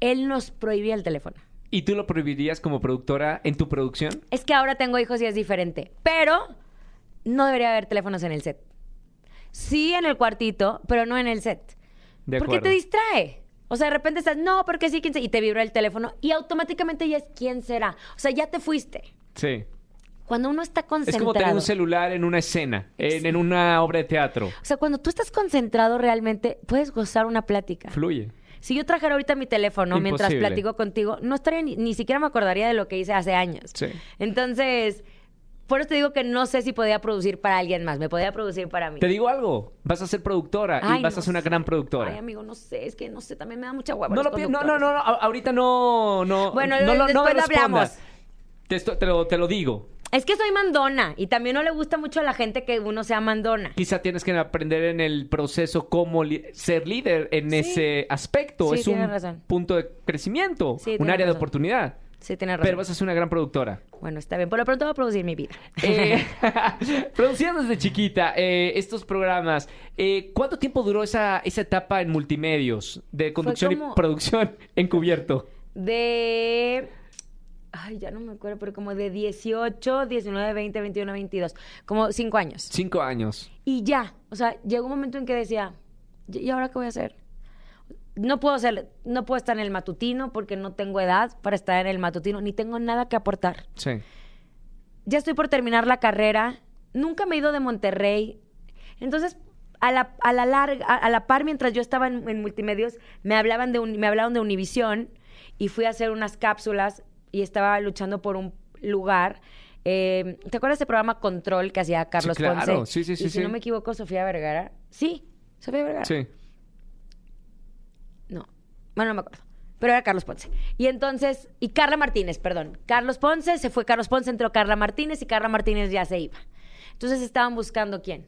él nos prohibía el teléfono. ¿Y tú lo prohibirías como productora en tu producción? Es que ahora tengo hijos y es diferente, pero no debería haber teléfonos en el set. Sí en el cuartito, pero no en el set. De porque acuerdo. te distrae. O sea, de repente estás, no, porque sí, quién se-", y te vibra el teléfono y automáticamente ya es quién será. O sea, ya te fuiste. Sí. Cuando uno está Es concentrado. como tener un celular en una escena, en, en una obra de teatro. O sea, cuando tú estás concentrado realmente, puedes gozar una plática. Fluye. Si yo trajera ahorita mi teléfono mientras platico contigo, no estaría ni, ni siquiera me acordaría de lo que hice hace años. Sí. Entonces, por eso te digo que no sé si podía producir para alguien más. Me podía producir para mí. Te digo algo, vas a ser productora y vas no a ser una sé. gran productora. Ay, amigo, no sé, es que no sé, también me da mucha hueva. no, lo no, no, no, no, ahorita no, no, Bueno, no, lo- no después me lo hablamos. Te, lo, te lo digo. Es que soy mandona y también no le gusta mucho a la gente que uno sea mandona. Quizá tienes que aprender en el proceso cómo li- ser líder en Sí. ese aspecto. Sí, es un razón. punto de crecimiento, Sí, un área de oportunidad. Sí, tienes razón. Pero vas a ser una gran productora. Bueno, está bien. Por lo pronto voy a producir mi vida. Eh, desde chiquita, eh, estos programas. eh, ¿Cuánto tiempo duró esa, esa etapa en multimedios de conducción como- y producción encubierto? De. Ay, ya no me acuerdo, pero como de 18, 19, 20, 21, 22. Como cinco años. Cinco años. Y ya. O sea, llegó un momento en que decía, ¿y y ahora qué voy a hacer? No puedo ser, no puedo estar en el matutino porque no tengo edad para estar en el matutino, ni tengo nada que aportar. Sí. ya estoy por terminar la carrera, nunca me he ido de Monterrey. Entonces, a la, a la larga, a, la par mientras yo estaba en, en multimedios, me hablaban de un- me hablaron de Univisión y fui a hacer unas cápsulas y estaba luchando por un lugar. Eh, ¿Te acuerdas de ese programa Control que hacía Carlos claro. Ponce? Sí, sí, sí, Y si sí. no me equivoco, Sofía Vergara. Sí, Sofía Vergara. Sí. No, bueno, no me acuerdo. Pero era Carlos Ponce. Y entonces, y Carla Martínez, perdón. Carlos Ponce, se fue Carlos Ponce, entró Carla Martínez y Carla Martínez ya se iba. Entonces estaban buscando quién.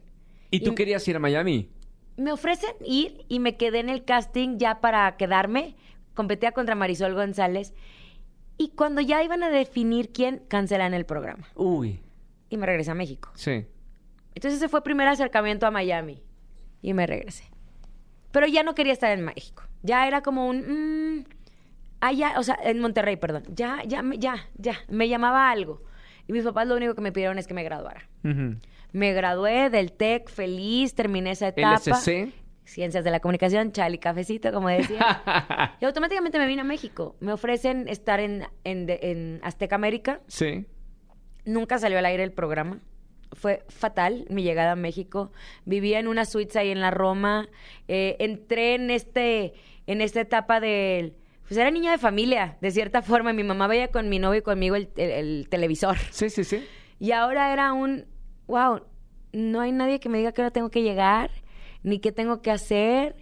¿Y tú querías ir a Miami? Me ofrecen ir y me quedé en el casting ya para quedarme. Competía contra Marisol González. Y cuando ya iban a definir quién, cancelan el programa. Uy, Y me regresé a México. sí. Entonces ese fue el primer acercamiento a Miami. Y me regresé. Pero ya no quería estar en México. Ya era como un... mm, allá, o sea, en Monterrey, perdón. Ya, ya, ya, ya. Me llamaba algo. Y mis papás lo único que me pidieron es que me graduara. Me gradué del TEC feliz, terminé esa etapa. LSC. Ciencias de la Comunicación, chal y cafecito, como decía. y automáticamente me vine a México. Me ofrecen estar en, en, en Azteca América. sí. Nunca salió al aire el programa. Fue fatal mi llegada a México. Vivía en una suite ahí en la Roma. Eh, entré en este, en esta etapa del. Pues era niña de familia, de cierta forma. Mi mamá veía con mi novio y conmigo el, el- el televisor. Sí, sí, sí. Y ahora era un. Wow, no hay nadie que me diga que ahora tengo que llegar, ni qué tengo que hacer.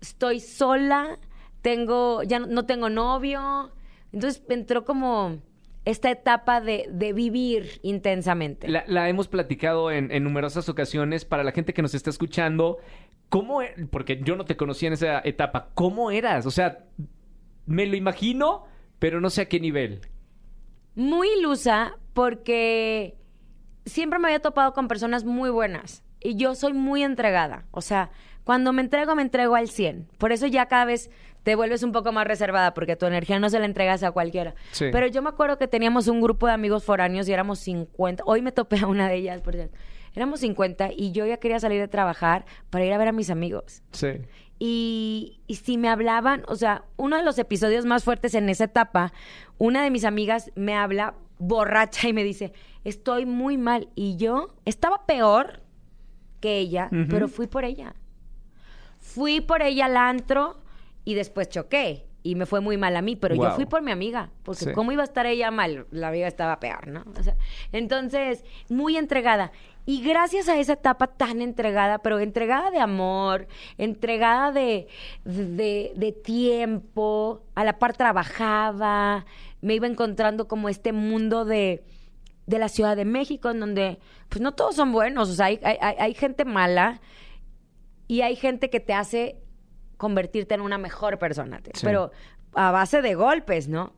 Estoy sola, tengo. Ya no, no tengo novio. Entonces entró como esta etapa de, de vivir intensamente. La, la hemos platicado en, en numerosas ocasiones para la gente que nos está escuchando. ¿Cómo? e- Porque yo no te conocía en esa etapa. ¿Cómo eras? O sea, me lo imagino, pero no sé a qué nivel. muy ilusa porque siempre me había topado con personas muy buenas y yo soy muy entregada. O sea, cuando me entrego, me entrego al 100. Por eso ya cada vez te vuelves un poco más reservada porque tu energía no se la entregas a cualquiera. Sí. Pero yo me acuerdo que teníamos un grupo de amigos foráneos y éramos 50. Hoy me topé a una de ellas, por cierto. Éramos 50 y yo ya quería salir de trabajar para ir a ver a mis amigos. Sí. Y, y si me hablaban, o sea, uno de los episodios más fuertes en esa etapa, una de mis amigas me habla borracha y me dice, estoy muy mal. Y yo estaba peor que ella, pero fui por ella. Fui por ella al antro y después choqué. Y me fue muy mal a mí, pero yo fui por mi amiga, porque Sí. cómo iba a estar ella mal, la amiga estaba peor, ¿no? O sea, entonces, muy entregada. Y gracias a esa etapa tan entregada, pero entregada de amor, entregada de, de, de tiempo, a la par trabajaba, me iba encontrando como este mundo de, de la Ciudad de México, en donde, pues no todos son buenos, o sea, hay- hay gente mala y hay gente que te hace convertirte en una mejor persona, Sí. pero a base de golpes, ¿no?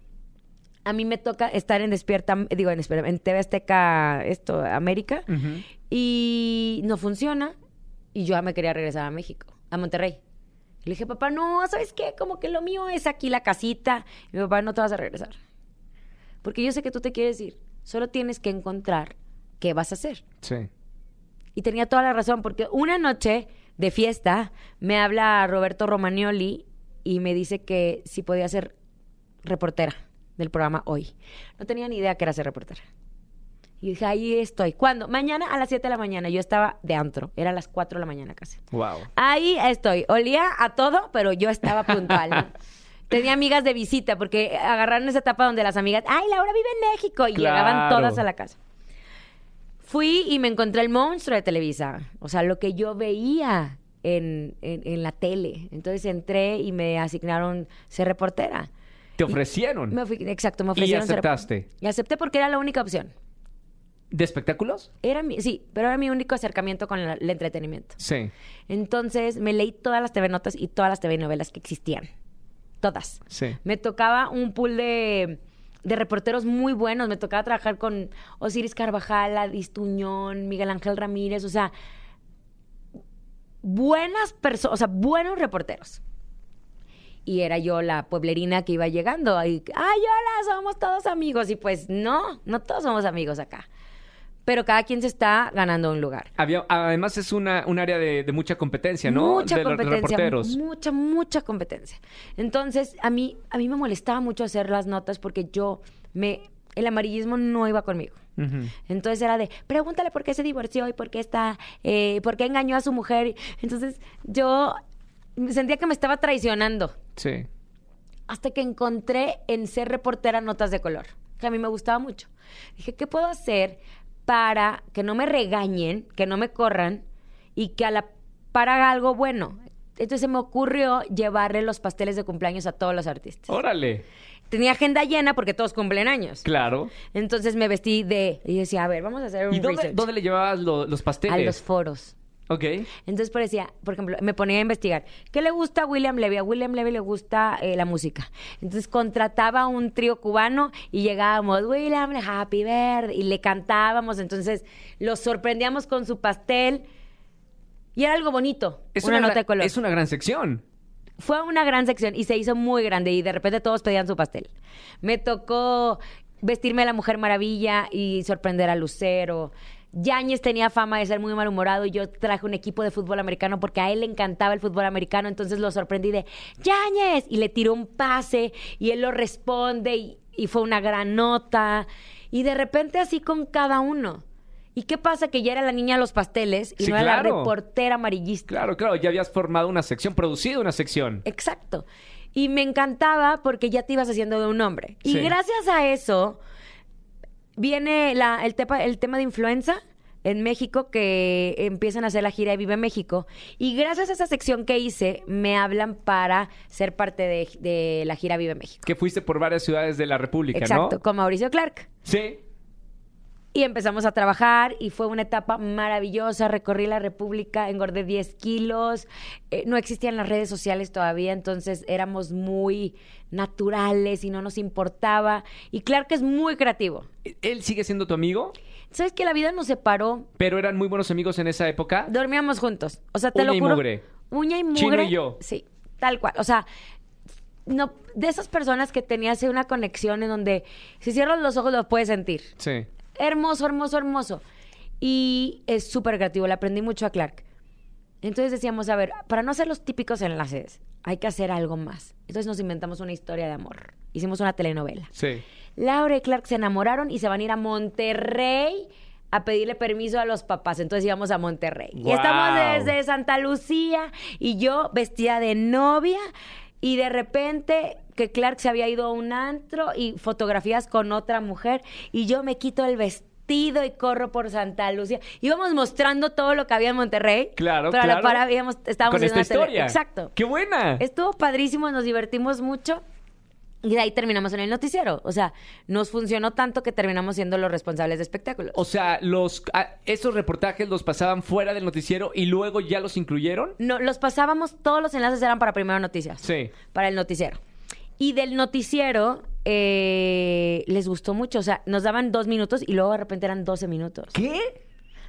a mí me toca estar en Despierta, digo, en, Despierta- en TV Azteca, esto, América, y no funciona. Y yo ya me quería regresar a México, a Monterrey. Le dije, papá, no, ¿sabes qué? Como que lo mío es aquí la casita. Y mi papá, no te vas a regresar. Porque yo sé que tú te quieres ir. Solo tienes que encontrar qué vas a hacer. Sí. Y tenía toda la razón, porque una noche de fiesta me habla Roberto Romagnoli y me dice que si podía ser reportera del programa hoy. No tenía ni idea que era ser reportera. Y dije, ahí estoy. ¿Cuándo? Mañana a las 7 de la mañana. Yo estaba de antro. Era a las 4 de la mañana casi. Wow. Ahí estoy. Olía a todo, pero yo estaba puntual. Tenía amigas de visita porque agarraron esa etapa donde las amigas, ay, Laura vive en México y Claro. llegaban todas a la casa. Fui y me encontré el monstruo de Televisa, o sea, lo que yo veía en, en- en la tele. Entonces entré y me asignaron ser reportera. Te ofrecieron. Me exacto, me Y ofrecieron ser- aceptaste. Y acepté porque era la única opción. ¿De espectáculos? Era mi, sí, pero era mi único acercamiento con la- el entretenimiento. Sí. Entonces me leí todas las TV notas y todas las TV novelas que existían. Todas. Sí. Me tocaba un pool de, de reporteros muy buenos. Me tocaba trabajar con Osiris Carvajal, Adis Tuñón, Miguel Ángel Ramírez. O sea, buenas personas, o sea, buenos reporteros. Y era yo la pueblerina que iba llegando. Y, Ay, hola, somos todos amigos. Y pues no, no todos somos amigos acá. Pero cada quien se está ganando un lugar. Había, además es una, un área de, de mucha competencia, ¿no? Mucha de los competencia, reporteros. mucha, mucha competencia. Entonces, a mí, a mí me molestaba mucho hacer las notas porque yo me, el amarillismo no iba conmigo. Entonces era de, pregúntale por qué se divorció y por qué está, eh, por qué engañó a su mujer. Entonces yo sentía que me estaba traicionando Sí. hasta que encontré en ser reportera notas de color, que a mí me gustaba mucho. Dije, ¿qué puedo hacer para que no me regañen, que no me corran y que a la par haga algo bueno? Entonces se me ocurrió llevarle los pasteles de cumpleaños a todos los artistas. Órale. Tenía agenda llena porque todos cumplen años. Claro. Entonces me vestí de... Y decía, a ver, vamos a hacer un ¿Y dónde, research. dónde le llevabas lo- los A pasteles? los foros. Ok. Entonces parecía, por ejemplo, me ponía a investigar. ¿Qué le gusta a William Levy? A William Levy le gusta eh, la música. Entonces contrataba un trío cubano y llegábamos, William, Happy Birthday, y le cantábamos. Entonces los sorprendíamos con su pastel. Y era algo bonito. Es una, una, nota de color. Es una gran sección. Fue una gran sección y se hizo muy grande y de repente todos pedían su pastel. Me tocó vestirme de la Mujer Maravilla y sorprender a Lucero. Yáñez tenía fama de ser muy malhumorado y yo traje un equipo de fútbol americano porque a él le encantaba el fútbol americano, entonces lo sorprendí de Yáñez y le tiró un pase y él lo responde y, y fue una gran nota y de repente así con cada uno. ¿Y qué pasa? Que ya era la niña de los pasteles y Sí, no era la reportera amarillista. Claro, claro. Ya habías formado una sección, producido una sección. Exacto. Y me encantaba porque ya te ibas haciendo de un hombre. Y gracias a eso viene la- el, tepa- el tema de influenza en México que empiezan a hacer la gira de Vive México. Y gracias a esa sección que hice, me hablan para ser parte de, de la gira Vive México. Que fuiste por varias ciudades de la República, Exacto, ¿no? con Mauricio Clark. Sí. Y empezamos a trabajar y fue una etapa maravillosa. Recorrí la República, engordé 10 kilos. Eh, no existían las redes sociales todavía, entonces éramos muy naturales y no nos importaba. Y claro que es muy creativo. ¿Él sigue siendo tu amigo? ¿Sabes que la vida nos separó? Pero eran muy buenos amigos en esa época. Dormíamos juntos. O sea, te Uña lo y juro. mugre. Uña y mugre. Chino y yo. Sí, tal cual. O sea, no, de esas personas que tenías una conexión en donde si cierras los ojos lo puedes sentir. Sí. Hermoso, hermoso, hermoso. Y es súper creativo. Le aprendí mucho a Clark. Entonces decíamos, a ver, para no hacer los típicos enlaces, hay que hacer algo más. Entonces nos inventamos una historia de amor. Hicimos una telenovela. Sí. Laura y Clark se enamoraron y se van a ir a Monterrey a pedirle permiso a los papás. Entonces íbamos a Monterrey. Y estamos desde Santa Lucía y yo vestida de novia y de repente que Clark se había ido a un antro y fotografías con otra mujer y yo me quito el vestido y corro por Santa Lucía. Íbamos mostrando todo lo que había en Monterrey. Claro, pero a la claro. par habíamos- estábamos Con esta tele- historia. Exacto. ¡Qué buena! Estuvo padrísimo, nos divertimos mucho. Y de ahí terminamos en el noticiero. O sea, nos funcionó tanto que terminamos siendo los responsables de espectáculos. O sea, los ah, esos reportajes los pasaban fuera del noticiero y luego ya los incluyeron. No, los pasábamos, todos los enlaces eran para Primero Noticias. Sí. Para el noticiero. Y del noticiero eh, les gustó mucho. O sea, nos daban dos minutos y luego de repente eran 12 minutos. ¿Qué?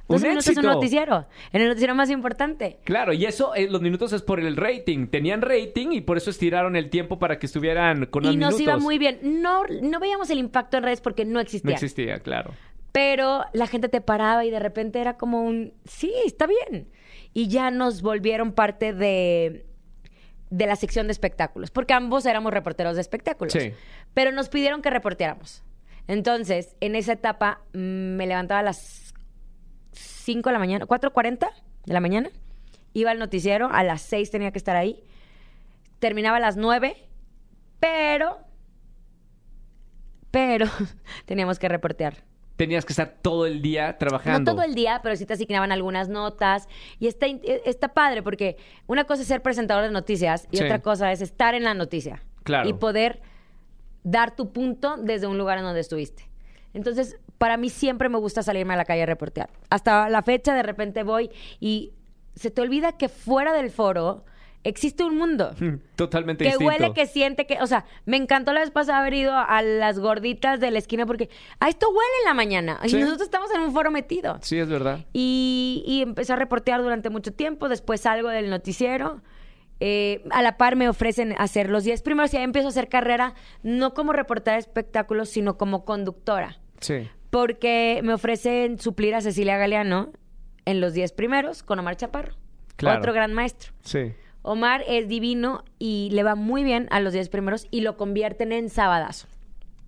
12 Un minutos es un éxito. noticiero. En el noticiero más importante. Claro, y eso, eh, los minutos es por el rating. Tenían rating y por eso estiraron el tiempo para que estuvieran con más Y nos minutos. iba muy bien. No, no veíamos el impacto en redes porque no No existía. existía, claro. Pero la gente te paraba y de repente era como un, sí, está bien. Y ya nos volvieron parte de, de la sección de espectáculos, porque ambos éramos reporteros de espectáculos. Sí. Pero nos pidieron que reporteáramos. Entonces, en esa etapa mm, me levantaba a las 5 de la mañana, 4.40 de la mañana, iba al noticiero, a las 6 tenía que estar ahí, terminaba a las 9, pero, pero teníamos que reportear. Tenías que estar todo el día trabajando. No todo el día, pero sí te asignaban algunas notas. Y está, eh, está padre porque una cosa es ser presentador de noticias y Sí. otra cosa es estar en la noticia. Claro. Y poder dar tu punto desde un lugar en donde estuviste. Entonces, para mí siempre me gusta salirme a la calle a reportear. Hasta la fecha, de repente voy y se te olvida que fuera del foro existe un mundo Totalmente que distinto. huele, que siente, que, o sea, me encantó la vez pasada haber ido a las gorditas de la esquina porque a esto huele en la mañana y nosotros estamos en un foro metido. Sí, es verdad. Y, y empecé a reportear durante mucho tiempo, después salgo del noticiero. eh, a la par me ofrecen hacer los 10 primeros y ahí empiezo a hacer carrera, no como reportera de espectáculos, sino como conductora. Sí. Porque me ofrecen suplir a Cecilia Galeano en los 10 primeros con Omar Chaparro, Claro. otro gran maestro. Sí. Omar es divino y le va muy bien a los 10 primeros y lo convierten en Sabadazo.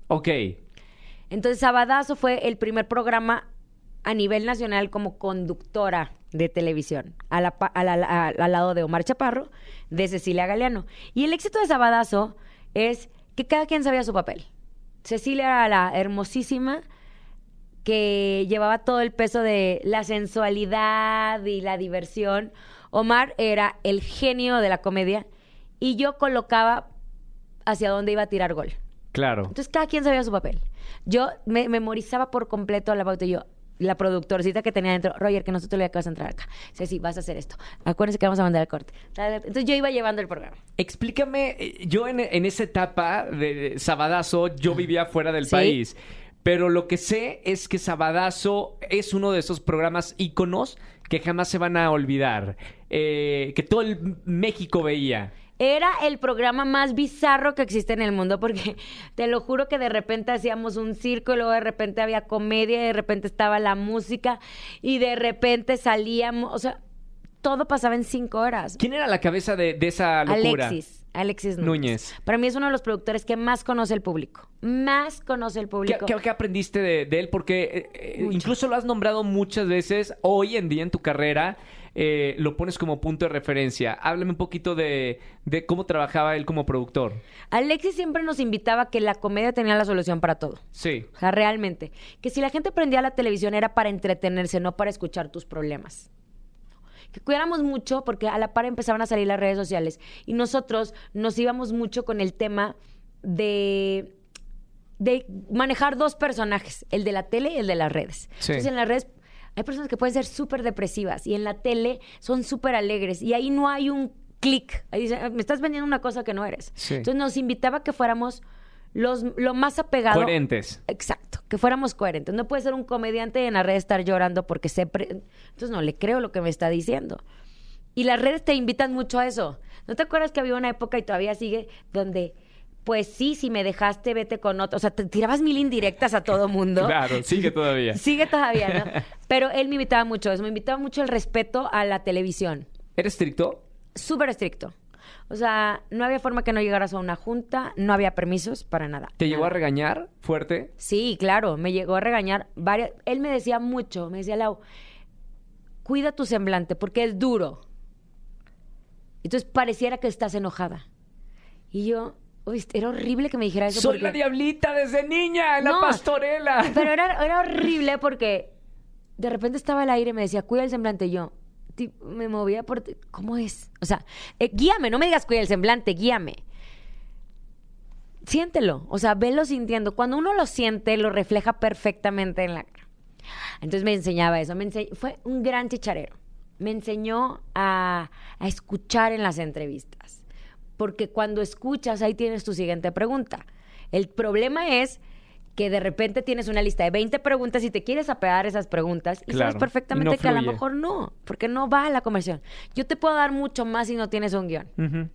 Ok. Entonces, Sabadazo fue el primer programa a nivel nacional como conductora de televisión, a la pa- a la- a- al lado de Omar Chaparro, de Cecilia Galeano. Y el éxito de Sabadazo es que cada quien sabía su papel. Cecilia era la hermosísima que llevaba todo el peso de la sensualidad y la diversión. Omar era el genio de la comedia y yo colocaba hacia dónde iba a tirar gol. Claro. Entonces cada quien sabía su papel. Yo me memorizaba por completo la pauta y yo, la productorcita que tenía dentro, Roger, que nosotros le acabas de entrar acá. Sí, sí, vas a hacer esto. Acuérdense que vamos a mandar el corte. Entonces yo iba llevando el programa. Explícame, eh, yo en, en esa etapa de Sabadazo, yo vivía fuera del Sí. país. Pero lo que sé es que Sabadazo es uno de esos programas íconos que jamás se van a olvidar. eh, que todo el México veía. Era el programa más bizarro que existe en el mundo porque te lo juro que de repente hacíamos un circo y luego de repente había comedia y de repente estaba la música y de repente salíamos, o sea, todo pasaba en cinco horas. ¿Quién era la cabeza de, de esa locura? Alexis, Alexis Núñez. Núñez. Para mí es uno de los productores que más conoce el público. Más conoce el ¿Qué, público. qué- qué aprendiste de, de él? Porque eh, eh, incluso lo has nombrado muchas veces hoy en día en tu carrera. eh, lo pones como punto de referencia. Háblame un poquito de, de cómo trabajaba él como productor. Alexis siempre nos invitaba a que la comedia tenía la solución para todo. Sí. O sea, realmente. Que si la gente prendía la televisión era para entretenerse, no para escuchar tus problemas. Que cuidáramos mucho porque a la par empezaban a salir las redes sociales y nosotros nos íbamos mucho con el tema de, de manejar dos personajes, el de la tele y el de las redes. Sí. Entonces en las redes hay personas que pueden ser súper depresivas y en la tele son súper alegres y ahí no hay un clic. Ahí dice, "Ah, me estás vendiendo una cosa que no eres. Sí. Entonces nos invitaba a que fuéramos los, lo más apegado. Coherentes. Exacto, que fuéramos coherentes. No puede ser un comediante en la red estar llorando porque se... pre- Entonces no le creo lo que me está diciendo. Y las redes te invitan mucho a eso. ¿No te acuerdas que había una época y todavía sigue donde, pues sí, si me dejaste, vete con otro? O sea, te tirabas mil indirectas a todo mundo. Claro, sigue todavía. Sigue todavía, ¿no? Pero él me invitaba mucho eso. Me invitaba mucho el respeto a la televisión. ¿Eres estricto? Súper estricto. O sea, no había forma que no llegaras a una junta, no había permisos para nada. ¿Te llegó a regañar fuerte? Sí, claro, me llegó a regañar varias. Él me decía mucho, me decía, Lau, cuida tu semblante porque es duro. Entonces pareciera que estás enojada. Y yo, uy, era horrible que me dijera eso. Soy porque- la diablita desde niña, la pastorela. Pero era, era horrible porque de repente estaba al aire y me decía, cuida el semblante. Y yo me movía por... ¿Cómo es? O sea, eh, guíame, no me digas cuida el semblante, guíame. Siéntelo, o sea, velo sintiendo. Cuando uno lo siente, lo refleja perfectamente en la cara. Entonces me enseñaba eso. Me Fue un gran chicharero. Me enseñó a escuchar en las entrevistas. Porque cuando escuchas, ahí tienes tu siguiente pregunta. El problema es que de repente tienes una lista de 20 preguntas y te quieres apegar a esas preguntas y Claro, sabes perfectamente y no que a lo mejor no, porque no va a la conversión. Yo te puedo dar mucho más si no tienes un guion. Ujú.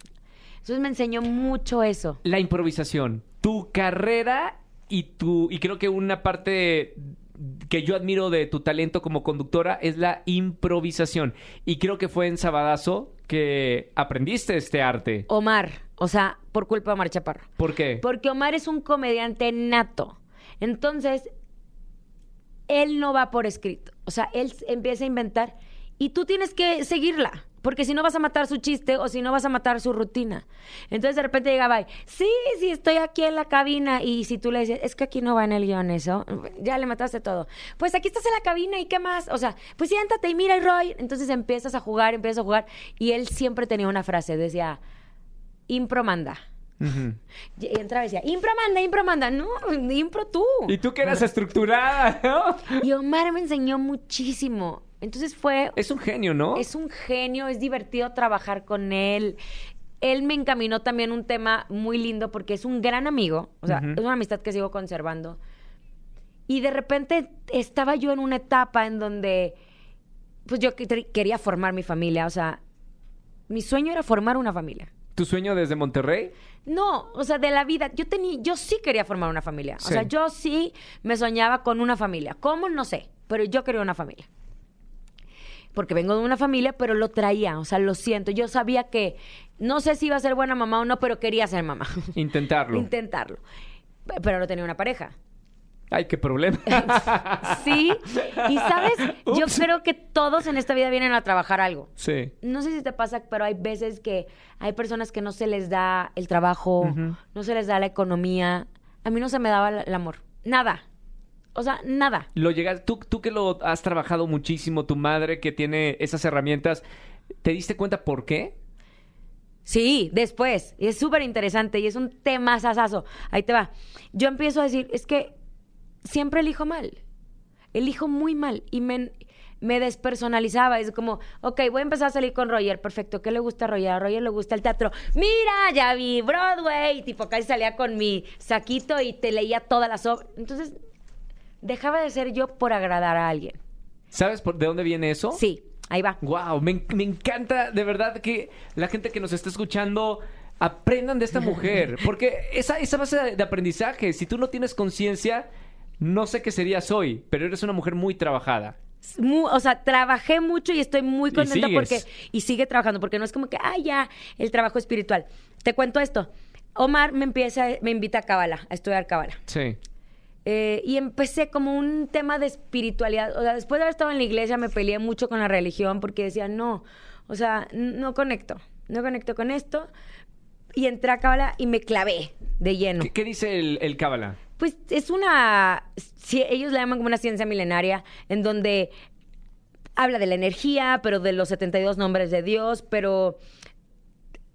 Entonces me enseñó mucho eso. La improvisación. Tu carrera y tu. Y creo que una parte que yo admiro de tu talento como conductora es la improvisación. Y creo que fue en Sabadazo que aprendiste este arte. Omar, o sea, por culpa de Omar Chaparro. ¿Por qué? Porque Omar es un comediante nato. Entonces, él no va por escrito. O sea, él empieza a inventar y tú tienes que seguirla. Porque si no vas a matar su chiste o si no vas a matar su rutina. Entonces de repente llegaba sí, sí, estoy aquí en la cabina. Y si tú le dices, es que aquí no va en el guion eso, ya le mataste todo. Pues aquí estás en la cabina y qué más. O sea, pues siéntate y mira y Roy. Entonces empiezas a jugar, empiezas a jugar. Y él siempre tenía una frase, decía, impro manda. Y entraba y decía, impro manda, impro manda. No, impro tú. Y tú que eras estructurada, ¿no? Y Omar me enseñó muchísimo. Entonces fue, Es un genio, ¿no? es un genio, es divertido trabajar con él. Él me encaminó también un tema muy lindo porque es un gran amigo, o sea, es una amistad que sigo conservando. Y de repente estaba yo en una etapa en donde, pues yo que- quería formar mi familia, o sea, mi sueño era formar una familia. ¿Tu sueño desde Monterrey? No, o sea, de la vida. Yo tenía, yo sí quería formar una familia. O sea, yo sí me soñaba con una familia. ¿Cómo? No sé. Pero yo quería una familia. Porque vengo de una familia, pero lo traía. O sea, lo siento. Yo sabía que no sé si iba a ser buena mamá o no, pero quería ser mamá. Intentarlo. Intentarlo. Pero no tenía una pareja. Ay, qué problema. Sí. Y sabes, yo creo que todos en esta vida vienen a trabajar algo. Sí. No sé si te pasa, pero hay veces que hay personas que no se les da el trabajo, no se les da la economía. A mí no se me daba el el amor. Nada. O sea, nada. Lo llegas, tú, tú que lo has trabajado muchísimo, tu madre que tiene esas herramientas, ¿te diste cuenta por qué? Sí, después. Y es súper interesante y es un tema sasazo. Ahí te va. Yo empiezo a decir, es que siempre elijo mal. Elijo muy mal. Y me, me despersonalizaba. Es como, ok, voy a empezar a salir con Roger. Perfecto. ¿Qué le gusta a Roger? A Roger le gusta el teatro. Mira, ya vi Broadway. Y tipo, casi salía con mi saquito y te leía todas las obras. Entonces, dejaba de ser yo por agradar a alguien. ¿Sabes por, de dónde viene eso? Sí, ahí va. Wow, me, me encanta de verdad que la gente que nos está escuchando aprendan de esta mujer, porque esa, esa base de aprendizaje, si tú no tienes conciencia, no sé qué serías hoy, pero eres una mujer muy trabajada. O sea, trabajé mucho y estoy muy contenta porque y sigue trabajando porque no es como que ah ya el trabajo espiritual. Te cuento esto. Omar me empieza me invita a Cábala, a estudiar Cábala. Sí. Eh, y empecé como un tema de espiritualidad. O sea, después de haber estado en la iglesia me peleé mucho con la religión porque decía, no, o sea, no conecto, no conecto con esto. Y entré a Cábala y me clavé de lleno. ¿Qué, qué dice el, el Cábala? Pues es una, sí, ellos la llaman como una ciencia milenaria, en donde habla de la energía, pero de los 72 nombres de Dios, pero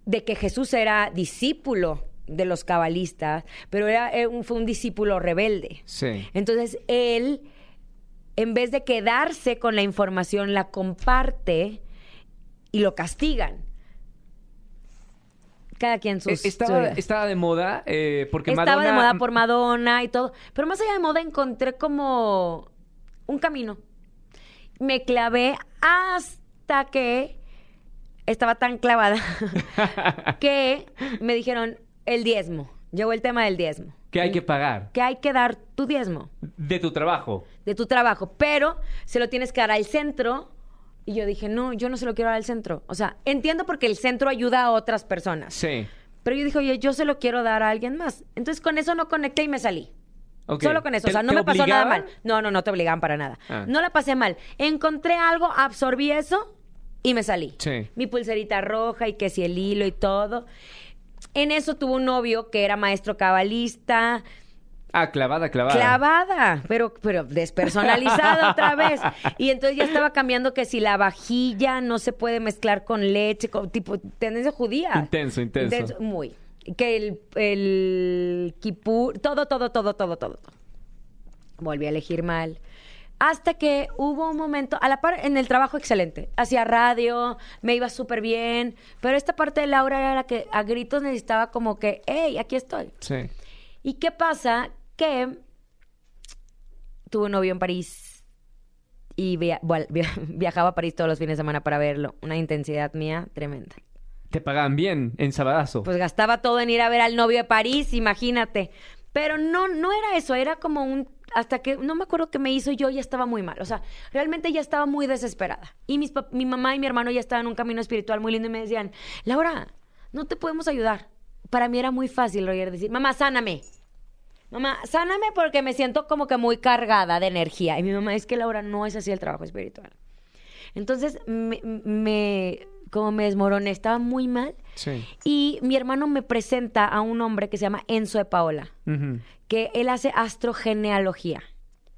de que Jesús era discípulo de los cabalistas, pero era, eh, un- fue un discípulo rebelde. Sí. Entonces él, en vez de quedarse con la información, la comparte y lo castigan. Cada quien sus... Eh, Estaba, estaba de moda eh, porque Estaba Madonna... de moda por Madonna y todo. Pero más allá de moda encontré como un camino. Me clavé hasta que estaba tan clavada que me dijeron el diezmo. Llegó el tema del diezmo. que hay que pagar Que hay que dar tu diezmo de tu trabajo. de tu trabajo, pero se lo tienes que dar al centro. Y yo dije, no, yo no se lo quiero dar al centro. O sea, entiendo porque el centro ayuda a otras personas. Sí. Pero yo dije, oye, yo se lo quiero dar a alguien más. Entonces con eso no conecté y me salí. Solo con eso. O ¿Te- sea, no me pasó nada mal. No, no, no te obligaban para nada. Ah. No la pasé mal. Encontré algo, absorbí eso y me salí. Sí. Mi pulserita roja y que si el hilo y todo. En eso tuve un novio que era maestro cabalista, Ah, clavada, clavada. clavada, pero, pero despersonalizada otra vez. Y entonces ya estaba cambiando que si la vajilla no se puede mezclar con leche, con, tipo tendencia judía. Intenso, intenso. muy. Que el, el kipur, todo, todo, todo, todo, todo. todo. Volví a elegir mal. Hasta que hubo un momento, a la par, en el trabajo excelente. Hacía radio, me iba súper bien. Pero esta parte de Laura era la que a gritos necesitaba como que, hey, aquí estoy. Sí. ¿Y qué pasa? Que tuve un novio en París y via- bueno, via- viajaba a París todos los fines de semana para verlo. Una intensidad mía tremenda. Te pagaban bien en Sabadazo. Pues gastaba todo en ir a ver al novio de París, imagínate. Pero no, no era eso, era como un... Hasta que no me acuerdo qué me hizo, yo ya estaba muy mal. O sea, realmente ya estaba muy desesperada. Y mis mi mamá y mi hermano ya estaban en un camino espiritual muy lindo y me decían, Laura, no te podemos ayudar. Para mí era muy fácil, Roger, decir, mamá, sáname. Mamá, sáname porque me siento como que muy cargada de energía. Y mi mamá, es que Laura, no es así el trabajo espiritual. Entonces, me, me- como me desmoroné, estaba muy mal. Sí. Y mi hermano me presenta a un hombre que se llama Enzo de Paola, que él hace astrogenealogía.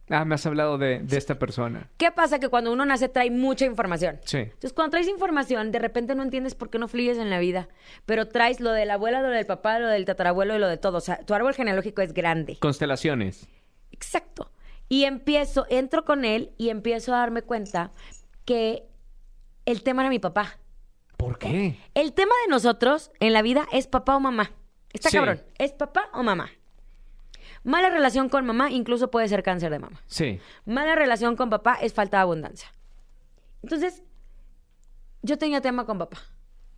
Ah, me has hablado de, de esta persona. ¿Qué pasa? Que cuando uno nace trae mucha información. Sí. Entonces, cuando traes información, de repente no entiendes por qué no fluyes en la vida. Pero traes lo de la abuela, lo del papá, lo del tatarabuelo y lo de todo. O sea, tu árbol genealógico es grande. Constelaciones. Exacto. Y empiezo, entro con él y empiezo a darme cuenta que el tema era mi papá. ¿Por qué? El tema de nosotros en la vida es papá o mamá. Está Sí. cabrón. ¿Es papá o mamá? Mala relación con mamá incluso puede ser cáncer de mama. Sí. Mala relación con papá es falta de abundancia. Entonces, yo tenía tema con papá.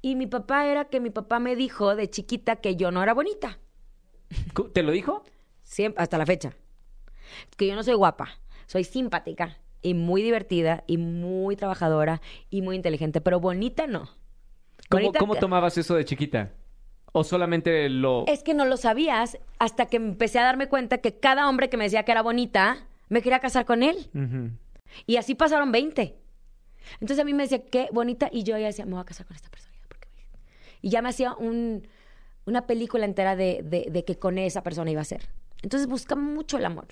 Y mi papá era que mi papá me dijo de chiquita que yo no era bonita. ¿Te lo dijo? Siempre, hasta la fecha. Que yo no soy guapa. Soy simpática y muy divertida y muy trabajadora y muy inteligente. Pero bonita no. ¿Cómo, Bonita cómo tomabas eso de chiquita? ¿O solamente lo...? Es que no lo sabías hasta que empecé a darme cuenta que cada hombre que me decía que era bonita me quería casar con él. Y así pasaron 20. Entonces a mí me decía, qué bonita. Y yo ya decía, me voy a casar con esta persona. ya, porque voy a-". Y ya me hacía un- una película entera de, de- de que con esa persona iba a ser. Entonces buscaba mucho el amor.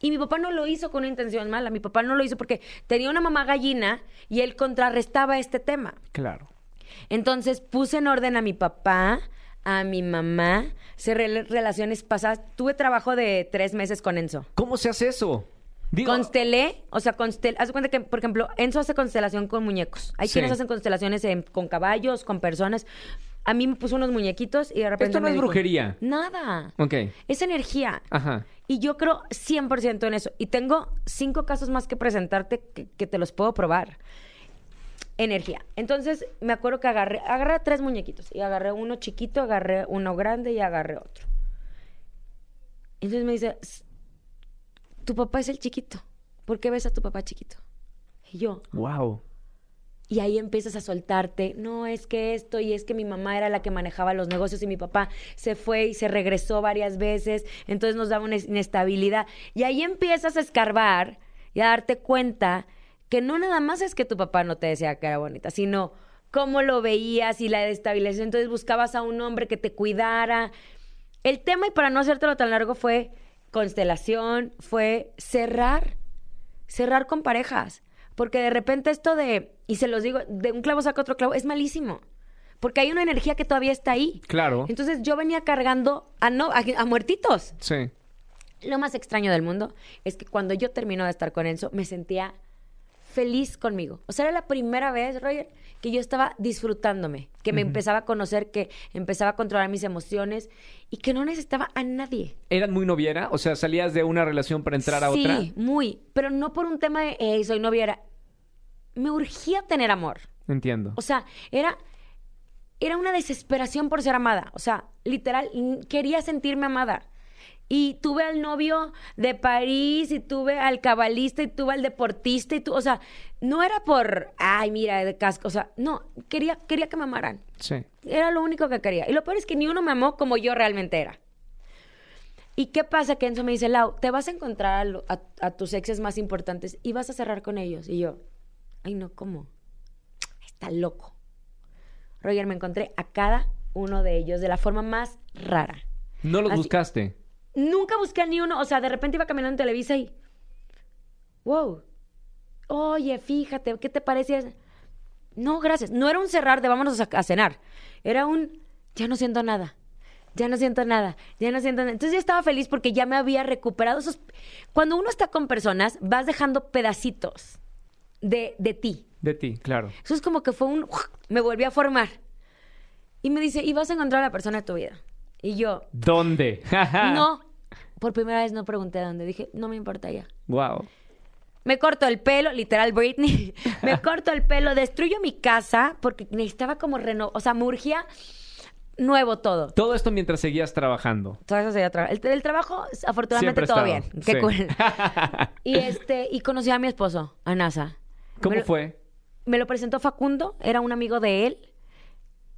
Y mi papá no lo hizo con una intención mala. Mi papá no lo hizo porque tenía una mamá gallina y él contrarrestaba este tema. Claro. Entonces puse en orden a mi papá, a mi mamá, cerré relaciones pasadas. Tuve trabajo de tres meses con Enzo. ¿Cómo se hace eso? Digo, Constelé, o sea, constel, haz de cuenta que, por ejemplo, Enzo hace constelación con muñecos. Hay Sí. quienes hacen constelaciones en- con caballos, con personas. A mí me puso unos muñequitos y de repente. Esto no me es dijo, brujería. Nada. Ok. Es energía. Ajá. Y yo creo 100% en eso. Y tengo cinco casos más que presentarte que, que te los puedo probar. Energía. Entonces, me acuerdo que agarré, agarré tres muñequitos. Y agarré uno chiquito, agarré uno grande y agarré otro. Entonces me dice, "S- tu papá es el chiquito. ¿Por qué ves a tu papá chiquito? Y yo, Wow. y ahí empiezas a soltarte, no es que esto y es que mi mamá era la que manejaba los negocios y mi papá se fue y se regresó varias veces, entonces nos daba una inestabilidad. Y ahí empiezas a escarbar y a darte cuenta que no nada más es que tu papá no te decía que era bonita, sino cómo lo veías y la destabilización. Entonces buscabas a un hombre que te cuidara. El tema, y para no hacértelo tan largo, fue constelación, fue cerrar cerrar con parejas. Porque de repente esto de, y se los digo, de un clavo saca otro clavo, es malísimo. Porque hay una energía que todavía está ahí. Claro. Entonces yo venía cargando a, no, a, a muertitos. Sí. Lo más extraño del mundo es que cuando yo termino de estar con Enzo, me sentía feliz conmigo. O sea, era la primera vez, Roger, que yo estaba disfrutándome, que me empezaba a conocer, que empezaba a controlar mis emociones y que no necesitaba a nadie. ¿Eran muy noviera? O sea, salías de una relación para entrar a sí, otra. muy. Pero no por un tema de, "Ey, soy novia. Era, me urgía tener amor. Entiendo. O sea, era, era una desesperación por ser amada. O sea, literal, quería sentirme amada. Y tuve al novio de París, y tuve al cabalista, y tuve al deportista, y tu, o sea, no era por, ay, mira, de casco, o sea, no, quería, quería que me amaran. Sí. Era lo único que quería. Y lo peor es que ni uno me amó como yo realmente era. ¿Y qué pasa? Que Enzo me dice, Lau, te vas a encontrar a, lo- a- a tus exes más importantes y vas a cerrar con ellos. Y yo, ay, no, ¿cómo? Está loco. Roger, me encontré a cada uno de ellos de la forma más rara. ¿No los Así- buscaste? Nunca busqué a ni uno. O sea, de repente iba caminando en Televisa y. ¡Wow! Oye, fíjate, ¿qué te parece? No, gracias. No era un cerrar de vámonos a, a cenar. Era un. Ya no siento nada. Ya no siento nada. Ya no siento nada. Entonces yo estaba feliz porque ya me había recuperado esos. Cuando uno está con personas, vas dejando pedacitos de, de ti. De ti, claro. Eso es como que fue un... Me volví a formar. Y me dice, y vas a encontrar a la persona de tu vida. Y yo, ¿Dónde? no, por primera vez no pregunté dónde. Dije, no me importa ya. Wow. Me corto el pelo, literal Britney. me corto el pelo, destruyo mi casa porque necesitaba como renovar, o sea, me urgía nuevo todo. Todo esto mientras seguías trabajando. Todo eso sería tra- el, el trabajo, afortunadamente, Siempre todo bien. Qué Sí. cool. y este, y conocí a mi esposo, a NASA. ¿Cómo Me lo- fue? Me lo presentó Facundo, era un amigo de él,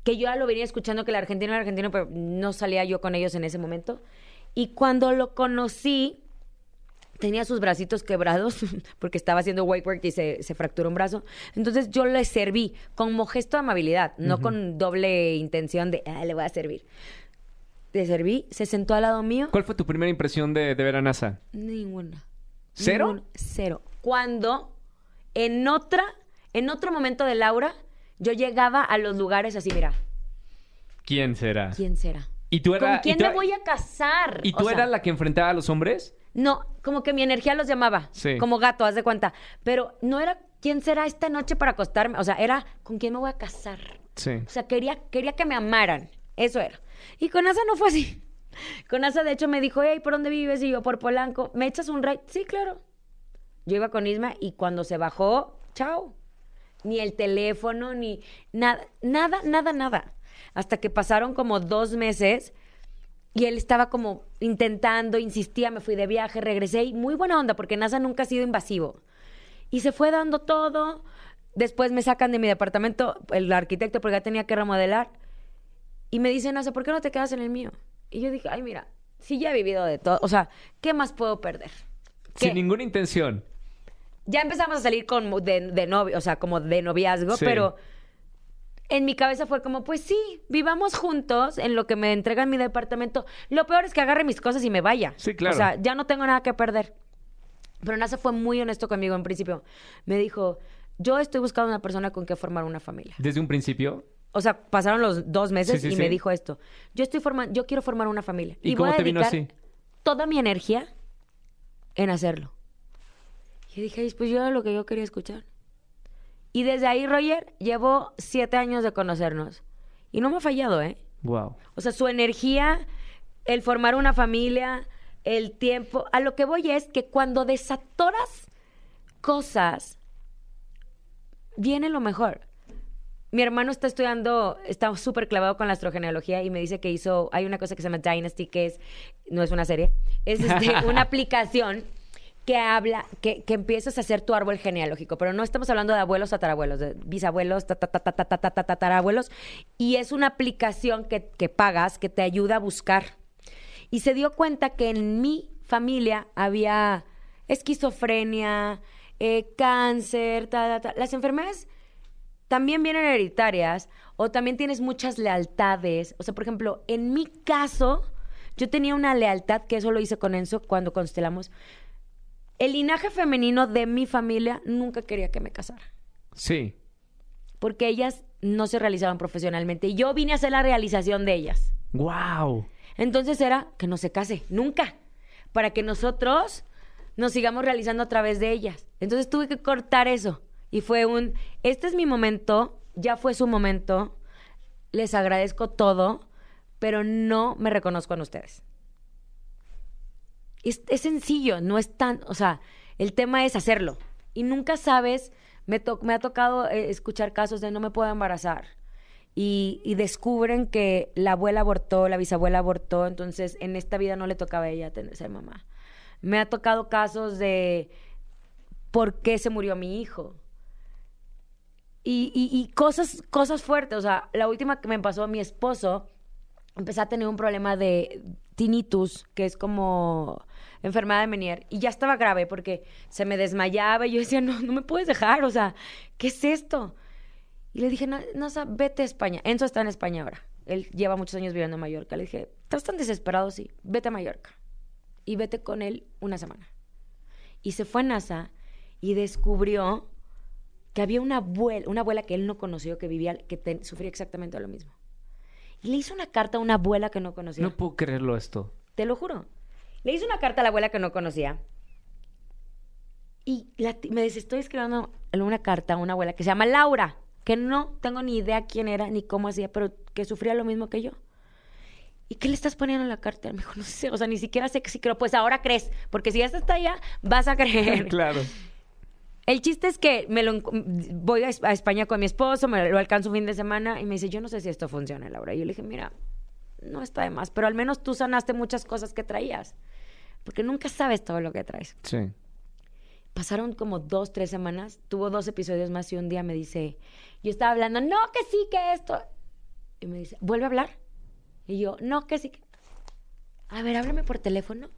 que yo ya lo venía escuchando que el argentino era argentino, pero no salía yo con ellos en ese momento. Y cuando lo conocí, tenía sus bracitos quebrados porque estaba haciendo wakeboard y se, se fracturó un brazo. Entonces yo le serví como gesto de amabilidad, no con doble intención de, "Ah, le voy a servir. Le serví, se sentó al lado mío. ¿Cuál fue tu primera impresión de, de ver a NASA? Ninguna. ¿Cero? Ninguna. Cero. Cuando en otra, en otro momento de Laura, yo llegaba a los lugares así, mira, ¿Quién será? ¿quién será? ¿Y tú era, ¿Con quién y tú me voy a casar? ¿Y O tú sea, eras la que enfrentaba a los hombres? No, como que mi energía los llamaba. Sí. Como gato, haz de cuenta. Pero no era quién será esta noche para acostarme. O sea, era con quién me voy a casar. Sí. O sea, quería, quería que me amaran. Eso era. Y con Asa no fue así. Con Asa, de hecho, me dijo, hey, ¿por dónde vives? Y yo, por Polanco. ¿Me echas un ride? Sí, claro. Yo iba con Isma y cuando se bajó, chao. Ni el teléfono, ni nada, nada, nada, nada. Hasta que pasaron como dos meses y él estaba como intentando, insistía, me fui de viaje, regresé y muy buena onda porque NASA nunca ha sido invasivo. Y se fue dando todo. Después me sacan de mi departamento el arquitecto porque ya tenía que remodelar. Y me dicen, NASA, ¿por qué no te quedas en el mío? Y yo dije, ay, mira, si ya he vivido de todo, o sea, ¿qué más puedo perder? ¿Qué? Sin ninguna intención. ya empezamos a salir con, de, de novio, o sea, como de noviazgo, Sí. pero en mi cabeza fue como, pues sí, vivamos juntos en lo que me entregan mi departamento. Lo peor es que agarre mis cosas y me vaya. Sí, claro. O sea, ya no tengo nada que perder. Pero NASA fue muy honesto conmigo en principio. Me dijo, yo estoy buscando una persona con que formar una familia. Desde un principio. O sea, pasaron los dos meses Sí, sí, y sí. me dijo esto. Yo estoy formando, yo quiero formar una familia. ¿Y voy cómo a te vino dedicar así? Toda mi energía en hacerlo. Y dije, "Ay, pues yo era lo que yo quería escuchar. Y desde ahí, Roger, llevo siete años de conocernos. Y no me ha fallado, ¿eh? Wow. O sea, su energía, el formar una familia, el tiempo. A lo que voy es que cuando desatoras cosas, viene lo mejor. Mi hermano está estudiando, está súper clavado con la astrogenealogía y me dice que hizo, hay una cosa que se llama Dynasty, que es, no es una serie, es este, una aplicación que habla, que, que empiezas a hacer tu árbol genealógico, pero no estamos hablando de abuelos, tatarabuelos, de bisabuelos, tatarabuelos, y es una aplicación que, que pagas que te ayuda a buscar. Y se dio cuenta que en mi familia había esquizofrenia, eh, cáncer, las enfermedades también vienen hereditarias o también tienes muchas lealtades. O sea, por ejemplo, en mi caso, yo tenía una lealtad, que eso lo hice con Enzo cuando constelamos. El linaje femenino de mi familia nunca quería que me casara, Sí. porque ellas no se realizaban profesionalmente y yo vine a hacer la realización de ellas. Wow. Entonces era que no se case, nunca, para que nosotros nos sigamos realizando a través de ellas. Entonces tuve que cortar eso y fue un, este es mi momento, ya fue su momento, les agradezco todo, pero no me reconozco en ustedes. Es, es sencillo, no es tan, o sea, el tema es hacerlo. Y nunca sabes, me, to- me ha tocado eh, escuchar casos de no me puedo embarazar. Y, y descubren que la abuela abortó, la bisabuela abortó, entonces en esta vida no le tocaba a ella tener, ser mamá. Me ha tocado casos de por qué se murió mi hijo. Y, y- cosas, cosas fuertes. O sea, la última que me pasó, mi esposo empezó a tener un problema de tinnitus, que es como enfermedad de Menier, y ya estaba grave porque se me desmayaba y yo decía, no, no me puedes dejar, o sea, ¿qué es esto? Y le dije, no, no, o sea, vete a España. Enzo está en España ahora. Él lleva muchos años viviendo en Mallorca. Le dije, ¿estás tan desesperado? Sí, vete a Mallorca. Y vete con él una semana. Y se fue a NASA y descubrió que había una abuela, una abuela que él no conoció, que vivía, que sufría exactamente lo mismo. Y le hizo una carta a una abuela que no conocía. No puedo creerlo esto. Te lo juro. Le hizo una carta a la abuela que no conocía. Y la me dice, estoy escribiendo una carta a una abuela que se llama Laura, que no tengo ni idea quién era ni cómo hacía, pero que sufría lo mismo que yo. ¿y qué le estás poniendo en la cartera? Me dijo, no sé, o sea, ni siquiera sé que sí creo. Pues ahora crees, porque si ya está allá, vas a creer. claro. El chiste es que me lo voy a España con mi esposo, me lo alcanzo un fin de semana y me dice, yo no sé si esto funciona, Laura. Y yo le dije, mira, no está de más, pero al menos tú sanaste muchas cosas que traías. Porque nunca sabes todo lo que traes. Sí. Pasaron como dos, tres semanas, tuvo dos episodios más y un día me dice, yo estaba hablando, no, que sí, que esto. Y me dice, ¿vuelve a hablar? Y yo, no, que sí. que-". A ver, háblame por teléfono.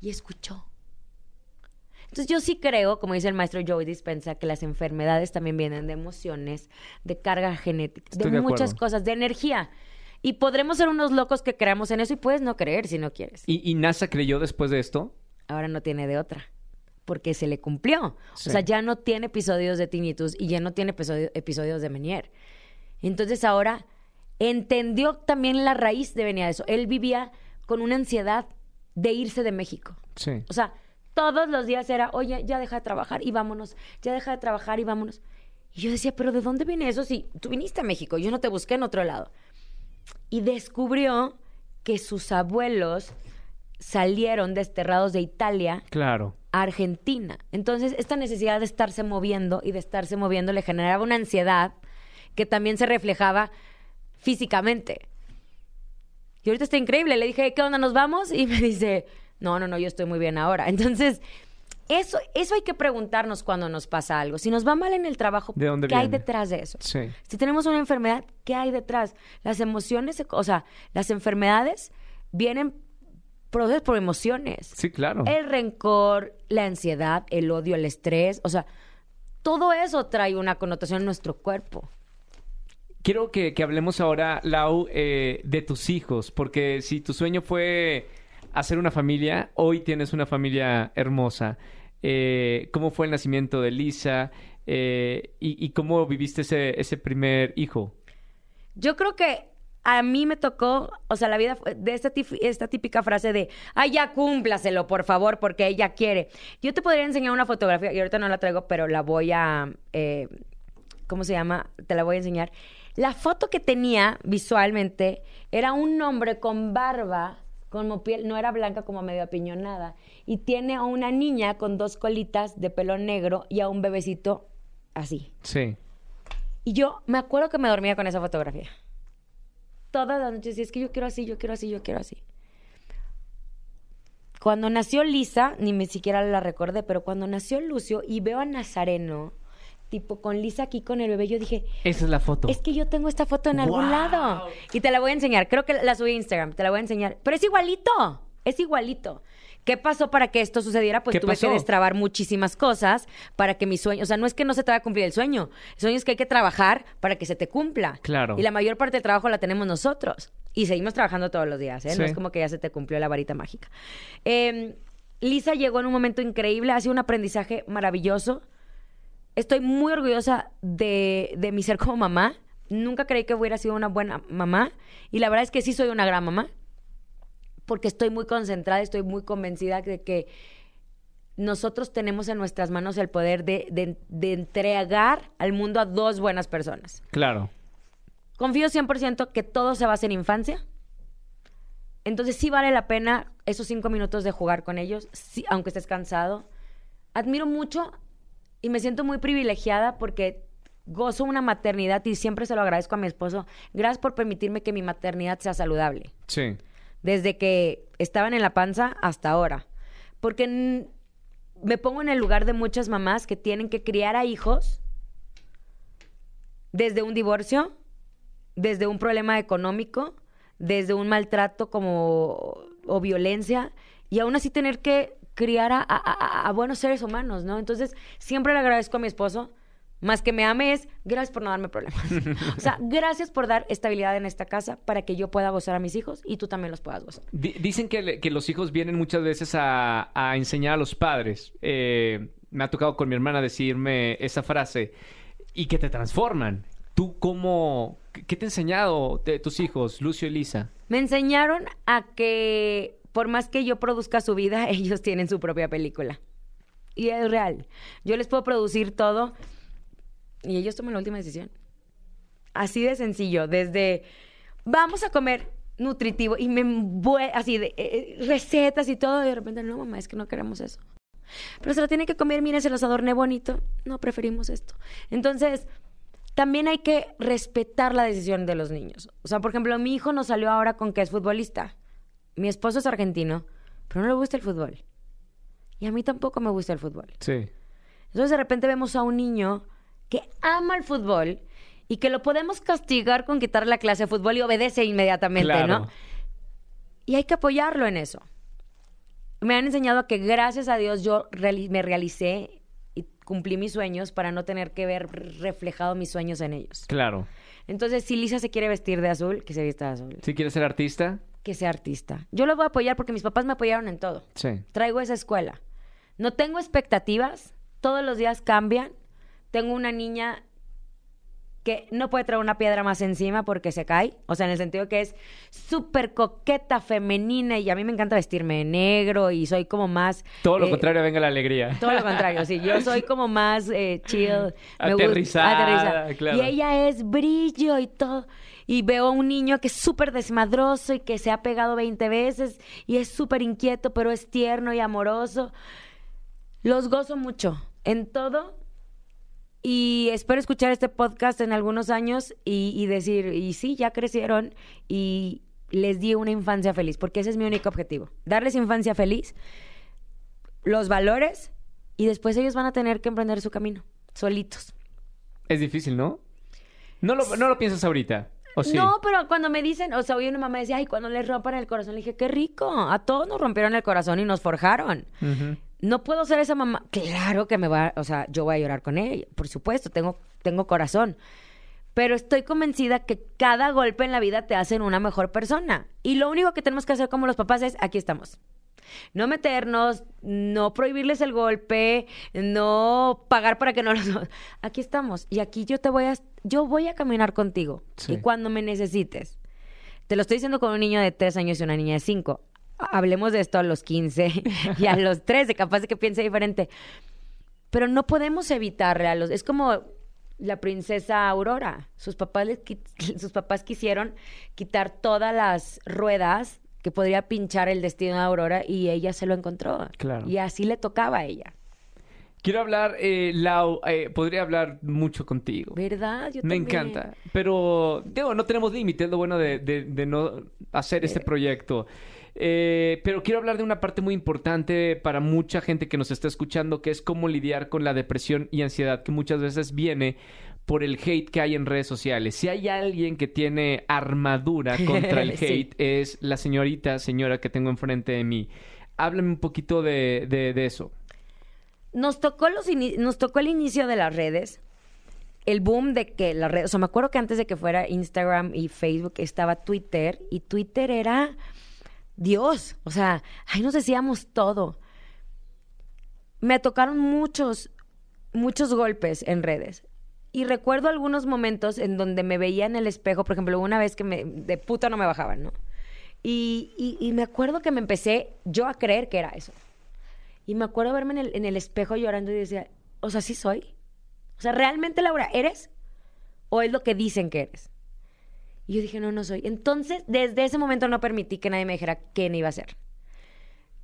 Y escuchó. Entonces yo sí creo, como dice el maestro Joey Dispensa, que las enfermedades también vienen de emociones, de carga genética, Estoy de, de muchas cosas, de energía. Y podremos ser unos locos que creamos en eso y puedes no creer si no quieres. ¿Y, y NASA creyó después de esto? Ahora no tiene de otra. Porque se le cumplió. Sí. O sea, ya no tiene episodios de tinnitus y ya no tiene episodio- episodios de Menier. Entonces ahora entendió también la raíz de venir de eso. Él vivía con una ansiedad de irse de México. Sí. O sea, todos los días era, oye, ya deja de trabajar y vámonos, ya deja de trabajar y vámonos. Y yo decía, pero ¿de dónde viene eso? Si tú viniste a México, yo no te busqué en otro lado. Y descubrió que sus abuelos salieron desterrados de Italia Claro. a Argentina. Entonces, esta necesidad de estarse moviendo y de estarse moviendo le generaba una ansiedad que también se reflejaba físicamente. Y ahorita está increíble. Le dije, ¿qué onda? ¿Nos vamos? Y me dice, no, no, no, yo estoy muy bien ahora. Entonces, eso, eso hay que preguntarnos cuando nos pasa algo. Si nos va mal en el trabajo, ¿De dónde ¿qué hay detrás de eso? Sí. Si tenemos una enfermedad, ¿qué hay detrás? Las emociones, o sea, las enfermedades vienen producidas por emociones. Sí, claro. El rencor, la ansiedad, el odio, el estrés, o sea, todo eso trae una connotación en nuestro cuerpo. Quiero que, que hablemos ahora, Lau, eh, de tus hijos, porque si tu sueño fue hacer una familia, hoy tienes una familia hermosa. Eh, ¿Cómo fue el nacimiento de Lisa? Eh, y, cómo viviste ese, ese primer hijo? Yo creo que a mí me tocó, o sea, la vida de esta típica frase de, ay, ya cúmplaselo, por favor, porque ella quiere. Yo te podría enseñar una fotografía, y ahorita no la traigo, pero la voy a, eh, ¿cómo se llama? Te la voy a enseñar. La foto que tenía visualmente era un hombre con barba, como piel, no era blanca como medio apiñonada, y tiene a una niña con dos colitas de pelo negro y a un bebecito así. Sí. Y yo me acuerdo que me dormía con esa fotografía. Todas las noches, y es que yo quiero así, yo quiero así, yo quiero así. Cuando nació Lisa, ni me siquiera la recordé, pero cuando nació Lucio y veo a Nazareno, tipo con Lisa aquí con el bebé, yo dije, Esa es la foto. es que yo tengo esta foto en algún lado. Y te la voy a enseñar. Creo que la subí a Instagram. Te la voy a enseñar. Pero es igualito. Es igualito. ¿Qué pasó para que esto sucediera? Pues ¿Qué tuve pasó? que destrabar muchísimas cosas para que mi sueño... O sea, no es que no se te va a cumplir el sueño. El sueño es que hay que trabajar para que se te cumpla. Claro. Y la mayor parte del trabajo la tenemos nosotros. Y seguimos trabajando todos los días, ¿eh? Sí. No es como que ya se te cumplió la varita mágica. Eh, Lisa llegó en un momento increíble. Ha sido un aprendizaje maravilloso. Estoy muy orgullosa de, de mi ser como mamá. Nunca creí que hubiera sido una buena mamá. Y la verdad es que sí soy una gran mamá. Porque estoy muy concentrada, estoy muy convencida de que nosotros tenemos en nuestras manos el poder de, de- de entregar al mundo a dos buenas personas. Claro. Confío 100% que todo se basa en infancia. Entonces sí vale la pena esos cinco minutos de jugar con ellos, sí, aunque estés cansado. Admiro mucho y me siento muy privilegiada porque gozo una maternidad y siempre se lo agradezco a mi esposo. Gracias por permitirme que mi maternidad sea saludable. Sí. Desde que estaban en la panza hasta ahora. Porque me pongo en el lugar de muchas mamás que tienen que criar a hijos desde un divorcio, desde un problema económico, desde un maltrato como o violencia y aún así tener que criar a, a- a- a buenos seres humanos, ¿no? Entonces siempre le agradezco a mi esposo, más que me ame es gracias por no darme problemas. o sea, gracias por dar estabilidad en esta casa para que yo pueda gozar a mis hijos y tú también los puedas gozar. Di- dicen que, le- que los hijos vienen muchas veces a, a enseñar a los padres. Eh, me ha tocado con mi hermana decirme esa frase y que te transforman. ¿Tú cómo, qué te ha enseñado tus hijos, Lucio y Lisa? Me enseñaron a que por más que yo produzca su vida, ellos tienen su propia película. Y es real. Yo les puedo producir todo y ellos toman la última decisión. Así de sencillo, desde vamos a comer. nutritivo y me así de eh, eh, recetas y todo y de repente no mamá es que no queremos eso pero se lo tiene que comer miren se los adorné bonito no preferimos esto entonces también hay que respetar la decisión de los niños o sea por ejemplo mi hijo nos salió ahora con que es futbolista mi esposo es argentino pero no le gusta el fútbol y a mí tampoco me gusta el fútbol Sí. entonces de repente vemos a un niño que ama el fútbol y que lo podemos castigar con quitar la clase de fútbol y obedece inmediatamente, Claro. ¿no? Y hay que apoyarlo en eso. Me han enseñado que gracias a Dios yo reali- me realicé y cumplí mis sueños para no tener que ver reflejado mis sueños en ellos. Claro. Entonces, si Lisa se quiere vestir de azul, que se vista de azul. Si quieres ser artista, Que sea artista. Yo lo voy a apoyar porque mis papás me apoyaron en todo sí. traigo esa escuela. No tengo expectativas, todos los días cambian. Tengo una niña que no puede traer una piedra más encima porque se cae, o sea, en el sentido que es súper coqueta, femenina y a mí me encanta vestirme de negro y soy como más... Todo lo eh, contrario, venga la alegría. todo lo contrario, sí. Yo soy como más eh, chill. me gusta- Aterrizada, aterrizada. claro. Y ella es brillo y todo. Y veo a un niño que es súper desmadroso y que se ha pegado 20 veces y es súper inquieto, pero es tierno y amoroso. Los gozo mucho en todo. Y espero escuchar este podcast en algunos años y, decir, y sí, ya crecieron y les di una infancia feliz, porque ese es mi único objetivo. Darles infancia feliz los valores y después ellos van a tener que emprender su camino, solitos. Es difícil, ¿no? No lo, no lo piensas ahorita. ¿O sí? No, pero cuando me dicen, o sea, hoy una mamá decía, ay, cuando les rompan el corazón, le dije, qué rico, a todos nos rompieron el corazón y nos forjaron. No puedo ser esa mamá. Claro que me va, o sea, yo voy a llorar con ella, por supuesto, tengo, tengo corazón. Pero estoy convencida que cada golpe en la vida te hacen una mejor persona. Y lo único que tenemos que hacer como los papás es, aquí estamos. No meternos, no prohibirles el golpe, no pagar para que no los... Aquí estamos. Y aquí yo te voy a... Yo voy a caminar contigo. Sí. Y cuando me necesites. Te lo estoy diciendo con un niño de tres años y una niña de cinco. Hablemos de esto a los 15 y a los 13, capaz de que piense diferente. Pero no podemos evitarle a los... Es como la princesa Aurora. Sus papás, les sus papás quisieron quitar todas las ruedas que podría pinchar el destino de Aurora y ella se lo encontró. Claro. Y así le tocaba a ella. Quiero hablar, eh, Lau, eh, podría hablar mucho contigo. ¿Verdad? Yo Me también. encanta. Pero, digo, no tenemos límites, lo bueno de, de- de no hacer este proyecto. Eh, pero quiero hablar de una parte muy importante para mucha gente que nos está escuchando, que es cómo lidiar con la depresión y ansiedad, que muchas veces viene por el hate que hay en redes sociales. Si hay alguien que tiene armadura contra el Sí. hate, es la señorita, señora que tengo enfrente de mí. Háblame un poquito de, de- de eso. Nos tocó, los nos tocó el inicio de las redes, el boom de que las redes, o sea, me acuerdo que antes de que fuera Instagram y Facebook estaba Twitter y Twitter era Dios, o sea, ahí nos decíamos todo. Me tocaron muchos, muchos golpes en redes. Y recuerdo algunos momentos en donde me veía en el espejo, por ejemplo, una vez que me, de puta no me bajaban, ¿no? Y, me acuerdo que me empecé yo a creer que era eso. Y me acuerdo verme en el, en el espejo llorando y decía, o sea, sí soy. O sea, ¿realmente, Laura, eres? ¿O es lo que dicen que eres? Y yo dije, no, no soy. Entonces, desde ese momento no permití que nadie me dijera quién iba a ser.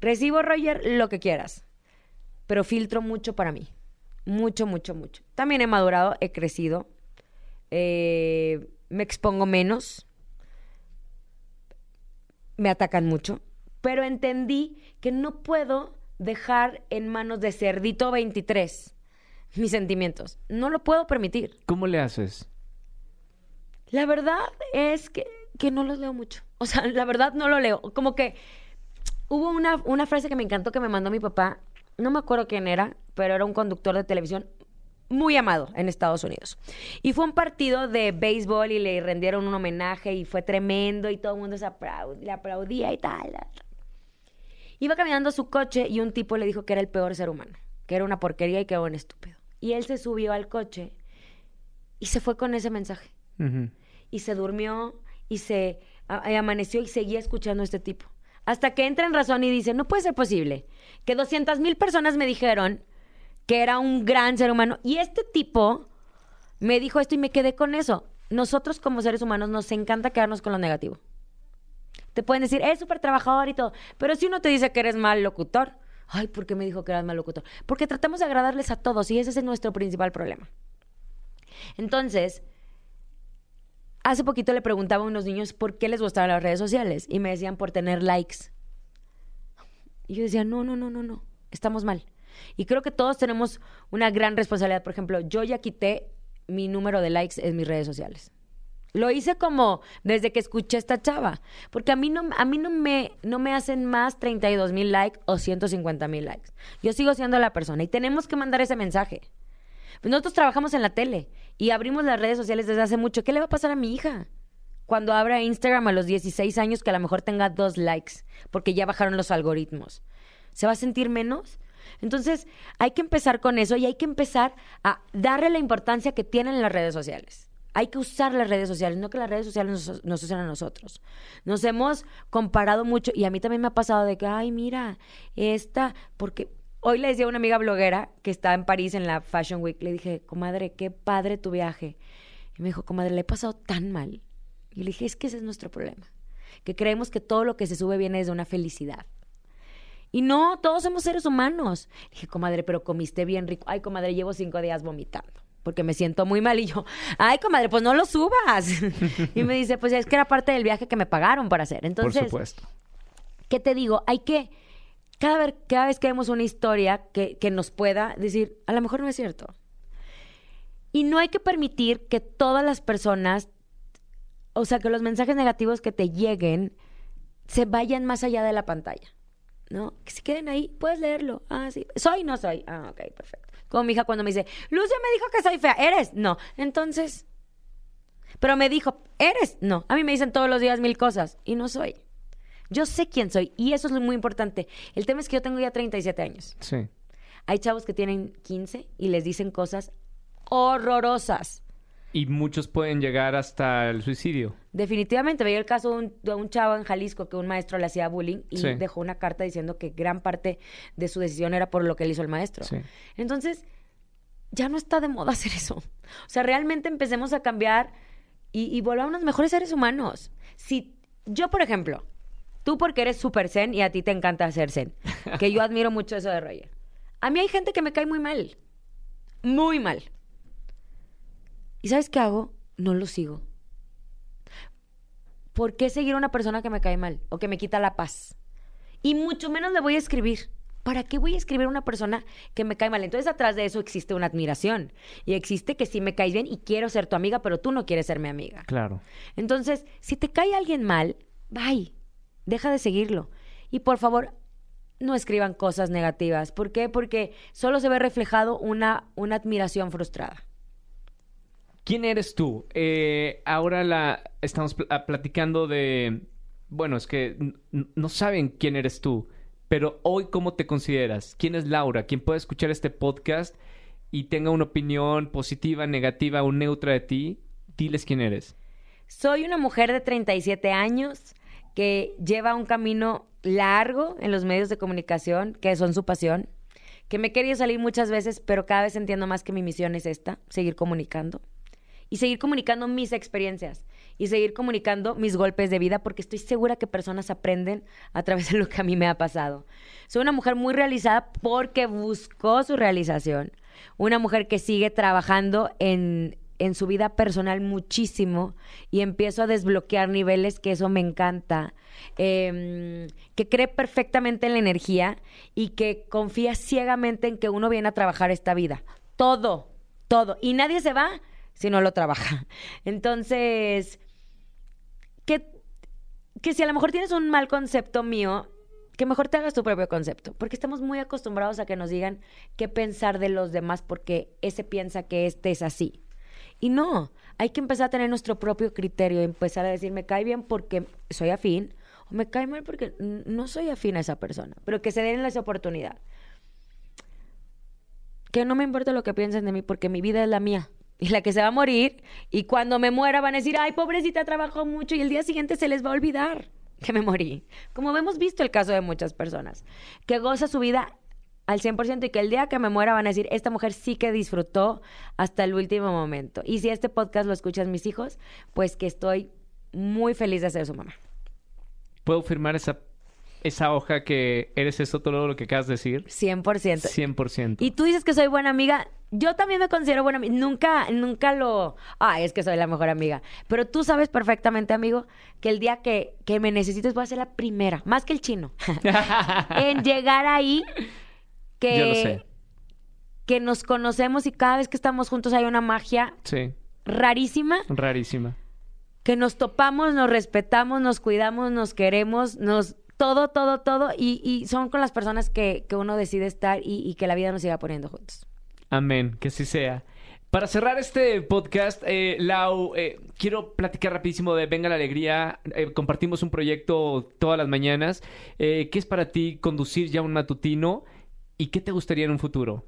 Recibo, Roger, lo que quieras. Pero filtro mucho para mí. Mucho, mucho, mucho. También he madurado, he crecido. eh, me expongo menos. Me atacan mucho. Pero entendí que no puedo dejar en manos de Cerdito 23 mis sentimientos. No lo puedo permitir. ¿Cómo le haces? La verdad es que, que no los leo mucho. O sea, la verdad no lo leo. Como que hubo una, una frase que me encantó que me mandó mi papá. No me acuerdo quién era, pero era un conductor de televisión muy amado en Estados Unidos. Y fue un partido de béisbol y le rendieron un homenaje y fue tremendo y todo el mundo se aplaud- le aplaudía y tal. Iba caminando su coche y un tipo le dijo que era el peor ser humano, que era una porquería y que era un estúpido. Y él se subió al coche y se fue con ese mensaje y se durmió y se y amaneció y seguía escuchando a este tipo. Hasta que entra en razón y dice, no puede ser posible que 200 mil personas me dijeron que era un gran ser humano y este tipo me dijo esto y me quedé con eso. Nosotros como seres humanos nos encanta quedarnos con lo negativo. te pueden decir, es súper trabajador y todo. Pero si uno te dice que eres mal locutor, ay, ¿por qué me dijo que eras mal locutor? Porque tratamos de agradarles a todos y ese es nuestro principal problema. Entonces, hace poquito le preguntaba a unos niños por qué les gustaban las redes sociales y me decían por tener likes. Y yo decía, no, no, no, no, no, estamos mal. Y creo que todos tenemos una gran responsabilidad. Por ejemplo, yo ya quité mi número de likes en mis redes sociales. Lo hice como desde que escuché esta chava. Porque a mí no, a mí no, me, no me hacen más 32 mil likes o 150 mil likes. Yo sigo siendo la persona y tenemos que mandar ese mensaje. Nosotros trabajamos en la tele y abrimos las redes sociales desde hace mucho. ¿Qué le va a pasar a mi hija? Cuando abra Instagram a los 16 años que a lo mejor tenga dos likes porque ya bajaron los algoritmos. ¿Se va a sentir menos? Entonces, hay que empezar con eso y hay que empezar a darle la importancia que tienen las redes sociales. Hay que usar las redes sociales, no que las redes sociales nos, usen a nosotros. Nos hemos comparado mucho y a mí también me ha pasado de que, ay, mira, esta, porque hoy le decía a una amiga bloguera que está en París en la Fashion Week, le dije, comadre, qué padre tu viaje. Y me dijo, comadre, le he pasado tan mal. Y le dije, es que ese es nuestro problema, que creemos que todo lo que se sube viene desde una felicidad. Y no, todos somos seres humanos. dije, comadre, pero comiste bien rico. Ay, comadre, llevo cinco días vomitando porque me siento muy mal. Y yo, ay, comadre, pues no lo subas. y me dice, pues es que era parte del viaje que me pagaron para hacer. Entonces, Por supuesto. ¿qué te digo? Hay que, cada vez, cada vez que vemos una historia que, que nos pueda decir, a lo mejor no es cierto. Y no hay que permitir que todas las personas, o sea, que los mensajes negativos que te lleguen, se vayan más allá de la pantalla. ¿No? Que se queden ahí, puedes leerlo. Ah, sí. ¿Soy no soy? Ah, ok, perfecto. Como mi hija cuando me dice, Lucia me dijo que soy fea. ¿Eres? No. Entonces. Pero me dijo, ¿eres? No. A mí me dicen todos los días mil cosas y no soy. Yo sé quién soy y eso es muy importante. El tema es que yo tengo ya 37 años. Sí. Hay chavos que tienen 15 y les dicen cosas horrorosas. Y muchos pueden llegar hasta el suicidio. Definitivamente, veía el caso de un, de un chavo en Jalisco que un maestro le hacía bullying y Sí. dejó una carta diciendo que gran parte de su decisión era por lo que le hizo el maestro. Sí. Entonces, ya no está de moda hacer eso. O sea, realmente empecemos a cambiar y, y volvámonos mejores seres humanos. Si yo, por ejemplo, tú porque eres súper zen y a ti te encanta hacer zen, que yo admiro mucho eso de Roger. A mí hay gente que me cae muy mal. Muy mal. ¿Y sabes qué hago? No lo sigo. ¿Por qué seguir a una persona que me cae mal o que me quita la paz? Y mucho menos le voy a escribir. ¿Para qué voy a escribir a una persona que me cae mal? Entonces, atrás de eso existe una admiración. Y existe que sí me caes bien y quiero ser tu amiga, pero tú no quieres ser mi amiga. Claro. Entonces, si te cae alguien mal, bye. Deja de seguirlo. Y por favor, no escriban cosas negativas. ¿Por qué? Porque solo se ve reflejado una, una admiración frustrada. ¿Quién eres tú? Eh, ahora la estamos ah, platicando de. Bueno, es que no saben quién eres tú, pero hoy cómo te consideras. ¿Quién es Laura? ¿Quién puede escuchar este podcast y tenga una opinión positiva, negativa o neutra de ti? Diles quién eres. Soy una mujer de 37 años que lleva un camino largo en los medios de comunicación, que son su pasión, que me he querido salir muchas veces, pero cada vez entiendo más que mi misión es esta, seguir comunicando. Y seguir comunicando mis experiencias y seguir comunicando mis golpes de vida porque estoy segura que personas aprenden a través de lo que a mí me ha pasado. Soy una mujer muy realizada porque buscó su realización. Una mujer que sigue trabajando en, en su vida personal muchísimo y empiezo a desbloquear niveles que eso me encanta. Eh, que cree perfectamente en la energía y que confía ciegamente en que uno viene a trabajar esta vida. Todo, todo. Y nadie se va si no lo trabaja. Entonces, que, que si a lo mejor tienes un mal concepto mío, que mejor te hagas tu propio concepto, porque estamos muy acostumbrados a que nos digan qué pensar de los demás porque ese piensa que este es así. Y no, hay que empezar a tener nuestro propio criterio, empezar a decir, me cae bien porque soy afín, o me cae mal porque no soy afín a esa persona, pero que se den esa oportunidad. Que no me importa lo que piensen de mí porque mi vida es la mía y la que se va a morir y cuando me muera van a decir, ay, pobrecita, trabajó mucho y el día siguiente se les va a olvidar que me morí. Como hemos visto el caso de muchas personas, que goza su vida al 100% y que el día que me muera van a decir, esta mujer sí que disfrutó hasta el último momento. Y si este podcast lo escuchan mis hijos, pues que estoy muy feliz de ser su mamá. ¿Puedo firmar esa, esa hoja que eres eso todo lo que acabas de decir? 100%. 100%. Y tú dices que soy buena amiga. Yo también me considero buena amiga. Nunca, nunca lo. Ay, es que soy la mejor amiga. Pero tú sabes perfectamente, amigo, que el día que, que me necesites voy a ser la primera, más que el chino, en llegar ahí. Que, Yo lo sé. Que nos conocemos y cada vez que estamos juntos hay una magia Sí, rarísima. rarísima. Que nos topamos, nos respetamos, nos cuidamos, nos queremos, nos. Todo, todo, todo. Y, y son con las personas que, que uno decide estar y, y que la vida nos siga poniendo juntos. Amén, que así sea. Para cerrar este podcast, eh, Lau, eh, quiero platicar rapidísimo de Venga la Alegría. Eh, compartimos un proyecto todas las mañanas. Eh, ¿Qué es para ti conducir ya un matutino? ¿Y qué te gustaría en un futuro?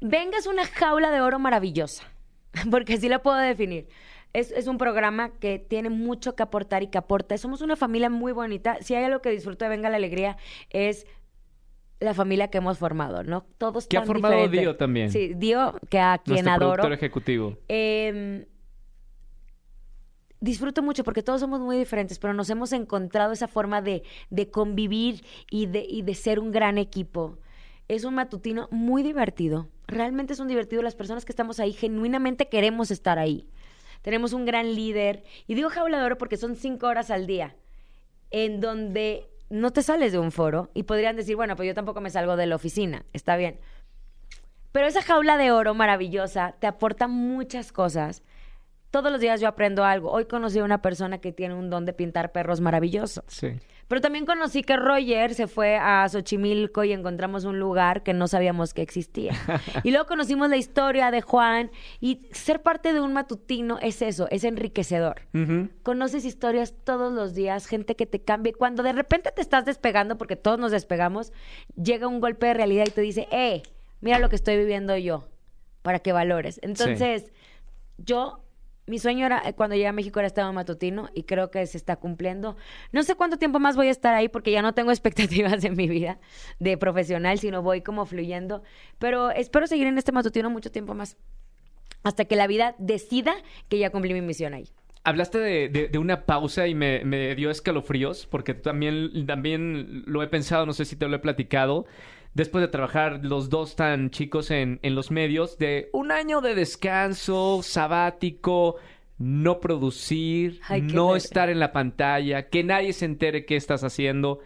Venga es una jaula de oro maravillosa, porque así lo puedo definir. Es, es un programa que tiene mucho que aportar y que aporta. Somos una familia muy bonita. Si hay algo que disfruto de Venga la Alegría es la familia que hemos formado, ¿no? Todos Que ha formado. Dio también. Sí, Dio, que a quien Nuestro adoro. productor ejecutivo. Eh, disfruto mucho porque todos somos muy diferentes, pero nos hemos encontrado esa forma de, de convivir y de, y de ser un gran equipo. Es un matutino muy divertido. Realmente es un divertido. Las personas que estamos ahí genuinamente queremos estar ahí. Tenemos un gran líder. Y digo jaula de oro porque son cinco horas al día en donde no te sales de un foro y podrían decir, bueno, pues yo tampoco me salgo de la oficina. Está bien. Pero esa jaula de oro maravillosa te aporta muchas cosas. Todos los días yo aprendo algo. Hoy conocí a una persona que tiene un don de pintar perros maravilloso. Sí. Pero también conocí que Roger se fue a Xochimilco y encontramos un lugar que no sabíamos que existía. Y luego conocimos la historia de Juan y ser parte de un matutino es eso, es enriquecedor. Conoces historias todos los días, gente que te cambia. Cuando de repente te estás despegando, porque todos nos despegamos, llega un golpe de realidad y te dice, eh, mira lo que estoy viviendo yo, para que valores. Entonces, yo, mi sueño era, eh, cuando llegué a México era estar en matutino y creo que se está cumpliendo. No sé cuánto tiempo más voy a estar ahí porque ya no tengo expectativas en mi vida de profesional, sino voy como fluyendo. Pero espero seguir en este matutino mucho tiempo más. Hasta que la vida decida que ya cumplí mi misión ahí. Hablaste de, de- de una pausa y me, me dio escalofríos porque también, también lo he pensado, no sé si te lo he platicado, después de trabajar los dos tan chicos en, en los medios, de un año de descanso, sabático, no producir, Ay, no estar en la pantalla, que nadie se entere qué estás haciendo.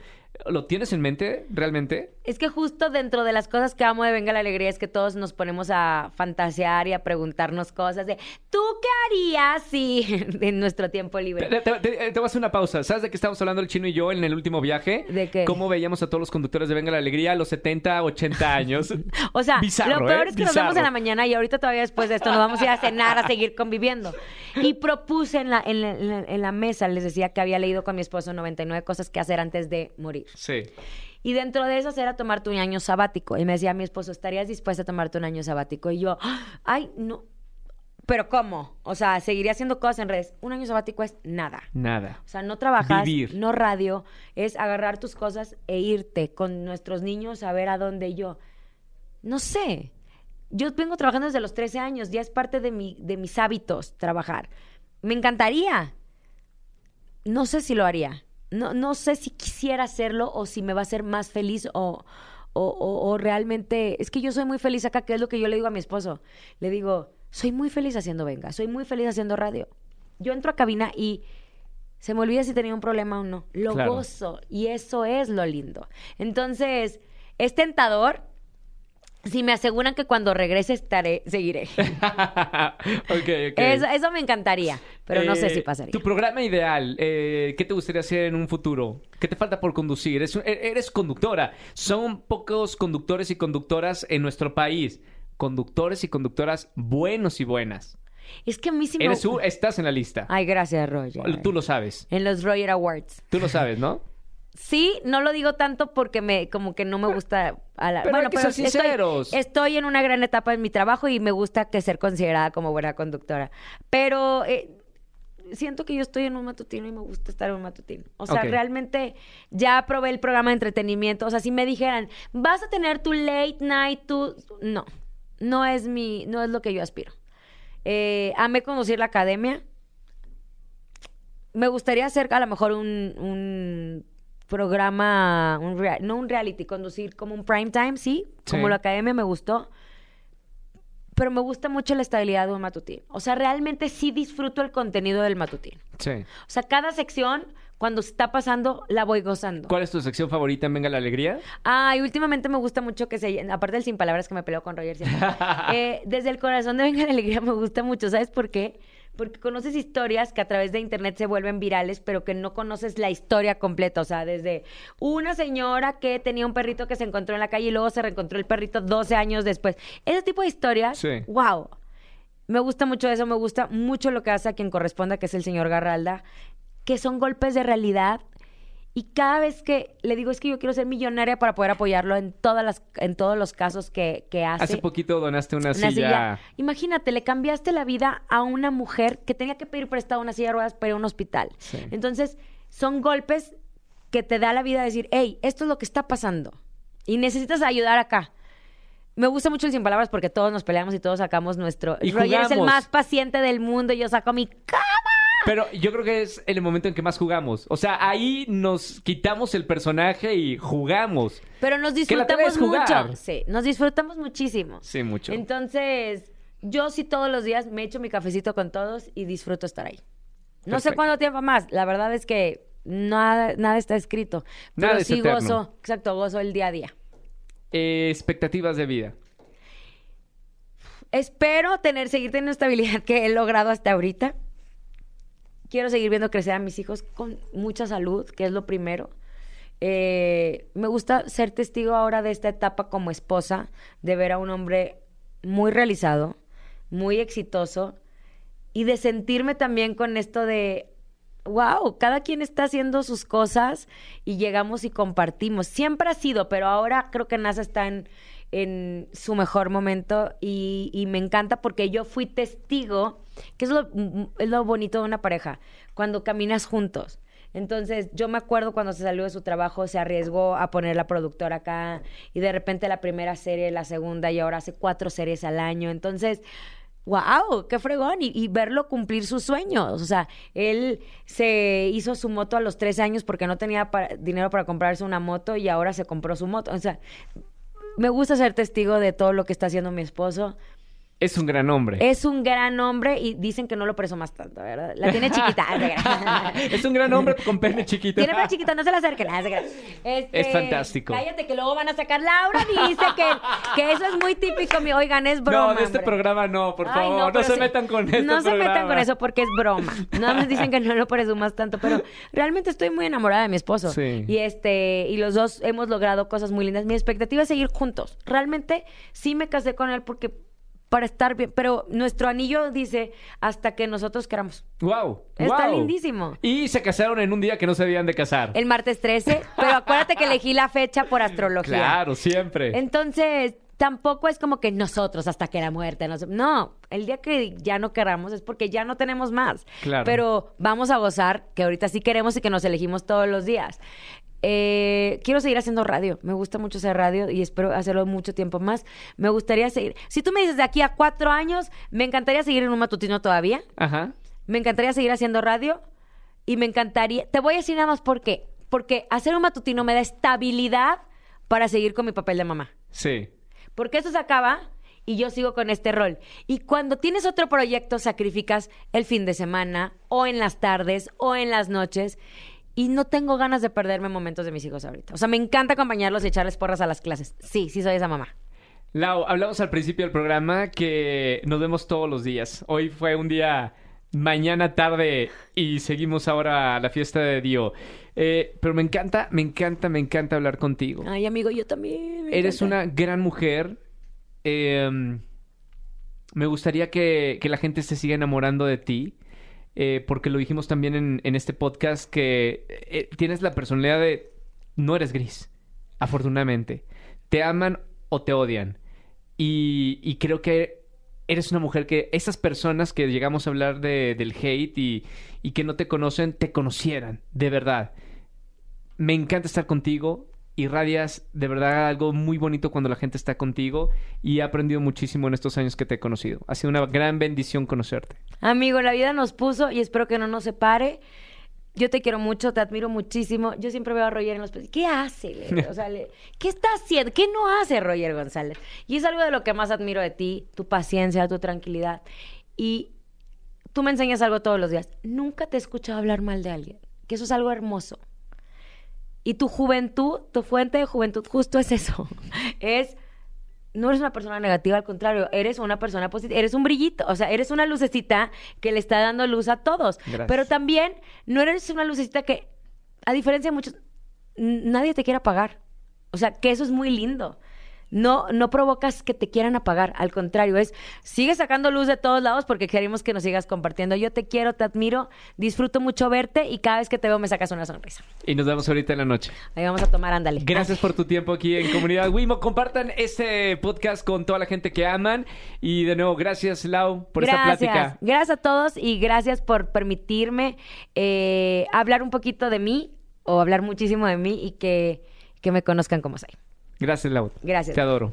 ¿Lo tienes en mente realmente? Es que justo dentro de las cosas que amo de Venga la Alegría es que todos nos ponemos a fantasear y a preguntarnos cosas de ¿tú qué harías si en nuestro tiempo libre? te- te- te voy a hacer una pausa. ¿Sabes de qué estábamos hablando el chino y yo en el último viaje? ¿De qué? Cómo veíamos a todos los conductores de Venga la Alegría a los 70, 80 años. O sea, Bizarro, lo peor ¿eh? es que nos vemos en la mañana y ahorita todavía después de esto nos vamos a ir a cenar, a seguir conviviendo. Y propuse en la, en la, en la- en la mesa, les decía que había leído con mi esposo 99 cosas que hacer antes de morir. Sí. Y dentro de esas era tomarte un año sabático. Y me decía mi esposo, ¿estarías dispuesta a tomarte un año sabático? Y yo, ay, no. ¿Pero cómo? O sea, seguiría haciendo cosas en redes. Un año sabático es nada. Nada. O sea, no trabajas, Vivir. no radio, es agarrar tus cosas e irte con nuestros niños a ver a dónde yo. No sé. Yo vengo trabajando desde los 13 años, ya es parte de, mi, de mis hábitos trabajar. Me encantaría. No sé si lo haría. No, no sé si quisiera hacerlo o si me va a hacer más feliz o, o, o- o realmente... Es que yo soy muy feliz acá, que es lo que yo le digo a mi esposo. Le digo, soy muy feliz haciendo Venga, soy muy feliz haciendo radio. Yo entro a cabina y se me olvida si tenía un problema o no. Lo Claro. gozo y eso es lo lindo. Entonces, es tentador. Si me aseguran que cuando regrese estaré, seguiré. Eso, eso me encantaría, pero no sé Eh, si pasaría. Tu programa ideal, eh, ¿qué te gustaría hacer en un futuro? ¿Qué te falta por conducir? Eres, e- eres conductora. Son pocos conductores y conductoras en nuestro país. Conductores y conductoras buenos y buenas. Es que a mí sí me... Eres estás en la lista. Ay, gracias, Roger. Tú lo sabes. En los Roger Awards. Tú lo sabes, ¿no? Sí, no lo digo tanto porque me como que no me gusta a la- Pero bueno, hay que pero ser estoy- sinceros. Estoy, en una gran etapa en mi trabajo y me gusta que ser considerada como buena conductora. Pero eh, siento que yo estoy en un matutino y me gusta estar en un matutino. O sea, realmente ya probé el programa de entretenimiento. O sea, si me dijeran, vas a tener tu late night, tu... No, no es mi, no es lo que yo aspiro. Eh, amé conducir la academia. me gustaría hacer a lo mejor un, un programa, un rea- no un reality, conducir como un prime time, sí, como la academia me gustó. Pero me gusta mucho la estabilidad de un matutín. O sea, realmente sí disfruto el contenido del matutín. Sí. O sea, cada sección, cuando está pasando, la voy gozando. ¿Cuál es tu sección favorita en Venga la Alegría? Ah, y últimamente me gusta mucho que se... Aparte del Sin Palabras que me peleo con Roger siempre. eh, desde el corazón de Venga la Alegría me gusta mucho. ¿Sabes por qué? Porque conoces historias que a través de internet se vuelven virales, pero que no conoces la historia completa. O sea, desde una señora que tenía un perrito que se encontró en la calle y luego se reencontró el perrito 12 años después. Ese tipo de historias, Sí. wow. Me gusta mucho eso, me gusta mucho lo que hace a quien corresponda, que es el señor Garralda, que son golpes de realidad. Y cada vez que le digo es que yo quiero ser millonaria para poder apoyarlo en todas las, en todos los casos que, que hace. Hace poquito donaste una, Una silla. silla. Imagínate, le cambiaste la vida a una mujer que tenía que pedir prestado una silla de ruedas para ir a un hospital. Sí. Entonces, son golpes que te da la vida decir, hey, esto es lo que está pasando. Y necesitas ayudar acá. Me gusta mucho el sin palabras porque todos nos peleamos y todos sacamos nuestro. Y Roger es el más paciente del mundo y yo saco mi cama. Pero yo creo que es el momento en que más jugamos. O sea, ahí nos quitamos el personaje y jugamos. Pero nos disfrutamos mucho. Sí, nos disfrutamos muchísimo. Sí, mucho. Entonces, yo sí todos los días me echo mi cafecito con todos y disfruto estar ahí. No sé cuánto tiempo más. La verdad es que nada, nada está escrito. Pero Nada es sí eterno. gozo, exacto, gozo el día a día. Eh, expectativas de vida. Espero tener, seguir teniendo estabilidad que he logrado hasta ahorita. Quiero seguir viendo crecer a mis hijos con mucha salud, que es lo primero. Eh, me gusta ser testigo ahora de esta etapa como esposa, de ver a un hombre muy realizado, muy exitoso y de sentirme también con esto de, wow, cada quien está haciendo sus cosas y llegamos y compartimos. Siempre ha sido, pero ahora creo que NASA está en, en su mejor momento y, me encanta porque yo fui testigo, que es lo, bonito de una pareja, cuando caminas juntos. Entonces, yo me acuerdo cuando se salió de su trabajo, se arriesgó a poner la productora acá y de repente la primera serie, la segunda y ahora hace cuatro series al año. Entonces, wow, qué fregón y, verlo cumplir sus sueños. O sea, él se hizo su moto a los 13 años porque no tenía dinero para comprarse una moto y ahora se compró su moto. O sea, me gusta ser testigo de todo lo que está haciendo mi esposo. Es un gran hombre. Es un gran hombre y dicen que no lo presumas tanto, ¿verdad? La tiene chiquita. es un gran hombre con pene chiquito. Tiene pelo chiquito, no se la gra- Este, Es fantástico. Cállate que luego van a sacar. Laura dice que, que eso es muy típico. mi- Oigan, es broma. no, de este hombre. programa no, por Ay, favor. no pero se sí. metan con este No se metan con eso porque es broma. No me dicen que no lo presumas tanto, pero realmente estoy muy enamorada de mi esposo. Sí. Y este, y los dos hemos logrado cosas muy lindas. Mi expectativa es seguir juntos. Realmente sí me casé con él porque para estar bien, pero nuestro anillo dice hasta que nosotros queramos. Wow. Está wow. lindísimo. Y se casaron en un día que no se debían de casar. El martes 13, pero acuérdate que elegí la fecha por astrología. Claro, siempre. Entonces, tampoco es como que nosotros hasta que la muerte nos... No, el día que ya no queramos es porque ya no tenemos más. Claro. Pero vamos a gozar, que ahorita sí queremos y que nos elegimos todos los días. Eh, quiero seguir haciendo radio. Me gusta mucho hacer radio y espero hacerlo mucho tiempo más. Me gustaría seguir... Si tú me dices de aquí a cuatro años, me encantaría seguir en un matutino todavía. Ajá. Me encantaría seguir haciendo radio y me encantaría. Te voy a decir nada más por qué. Porque hacer un matutino me da estabilidad para seguir con mi papel de mamá. Sí. Porque eso se acaba y yo sigo con este rol. Y cuando tienes otro proyecto, sacrificas el fin de semana o en las tardes o en las noches. Y no tengo ganas de perderme momentos de mis hijos ahorita. O sea, me encanta acompañarlos y echarles porras a las clases. Sí, sí soy esa mamá. Lau, hablamos al principio del programa que nos vemos todos los días. Hoy fue un día mañana tarde y seguimos ahora la fiesta de Dio. Eh, pero me encanta, me encanta, me encanta hablar contigo. Ay, amigo, yo también. Eres encanta. una gran mujer. Eh, me gustaría que, que la gente se siga enamorando de ti. Eh, porque lo dijimos también en, en este podcast que eh, tienes la personalidad de no eres gris, afortunadamente. Te aman o te odian. Y, y creo que eres una mujer que esas personas que llegamos a hablar de, del hate y, y que no te conocen, te conocieran, de verdad. Me encanta estar contigo. Irradias de verdad algo muy bonito cuando la gente está contigo y he aprendido muchísimo en estos años que te he conocido. Ha sido una gran bendición conocerte. Amigo, la vida nos puso y espero que no nos separe. yo te quiero mucho, te admiro muchísimo. Yo siempre veo a Roger en los ¿Qué hace? Le- O sea, le- ¿qué está haciendo? ¿Qué no hace Roger González? Y es algo de lo que más admiro de ti, tu paciencia, tu tranquilidad. Y tú me enseñas algo todos los días. Nunca te he escuchado hablar mal de alguien, que eso es algo hermoso. Y tu juventud, tu fuente de juventud justo es eso. Es no eres una persona negativa, al contrario, eres una persona positiva, eres un brillito, o sea, eres una lucecita que le está dando luz a todos. Gracias. Pero también no eres una lucecita que, a diferencia de muchos, nadie te quiere apagar. O sea, que eso es muy lindo. No, no provocas que te quieran apagar, al contrario, es sigue sacando luz de todos lados porque queremos que nos sigas compartiendo. Yo te quiero, te admiro, disfruto mucho verte y cada vez que te veo me sacas una sonrisa. Y nos vemos ahorita en la noche. Ahí vamos a tomar, ándale. Gracias por tu tiempo aquí en Comunidad Wimo. Compartan este podcast con toda la gente que aman. Y de nuevo, gracias, Lau, por esta plática. Gracias a todos y gracias por permitirme eh, hablar un poquito de mí o hablar muchísimo de mí y que, que me conozcan como soy. Gracias, Lau. Gracias. Te adoro.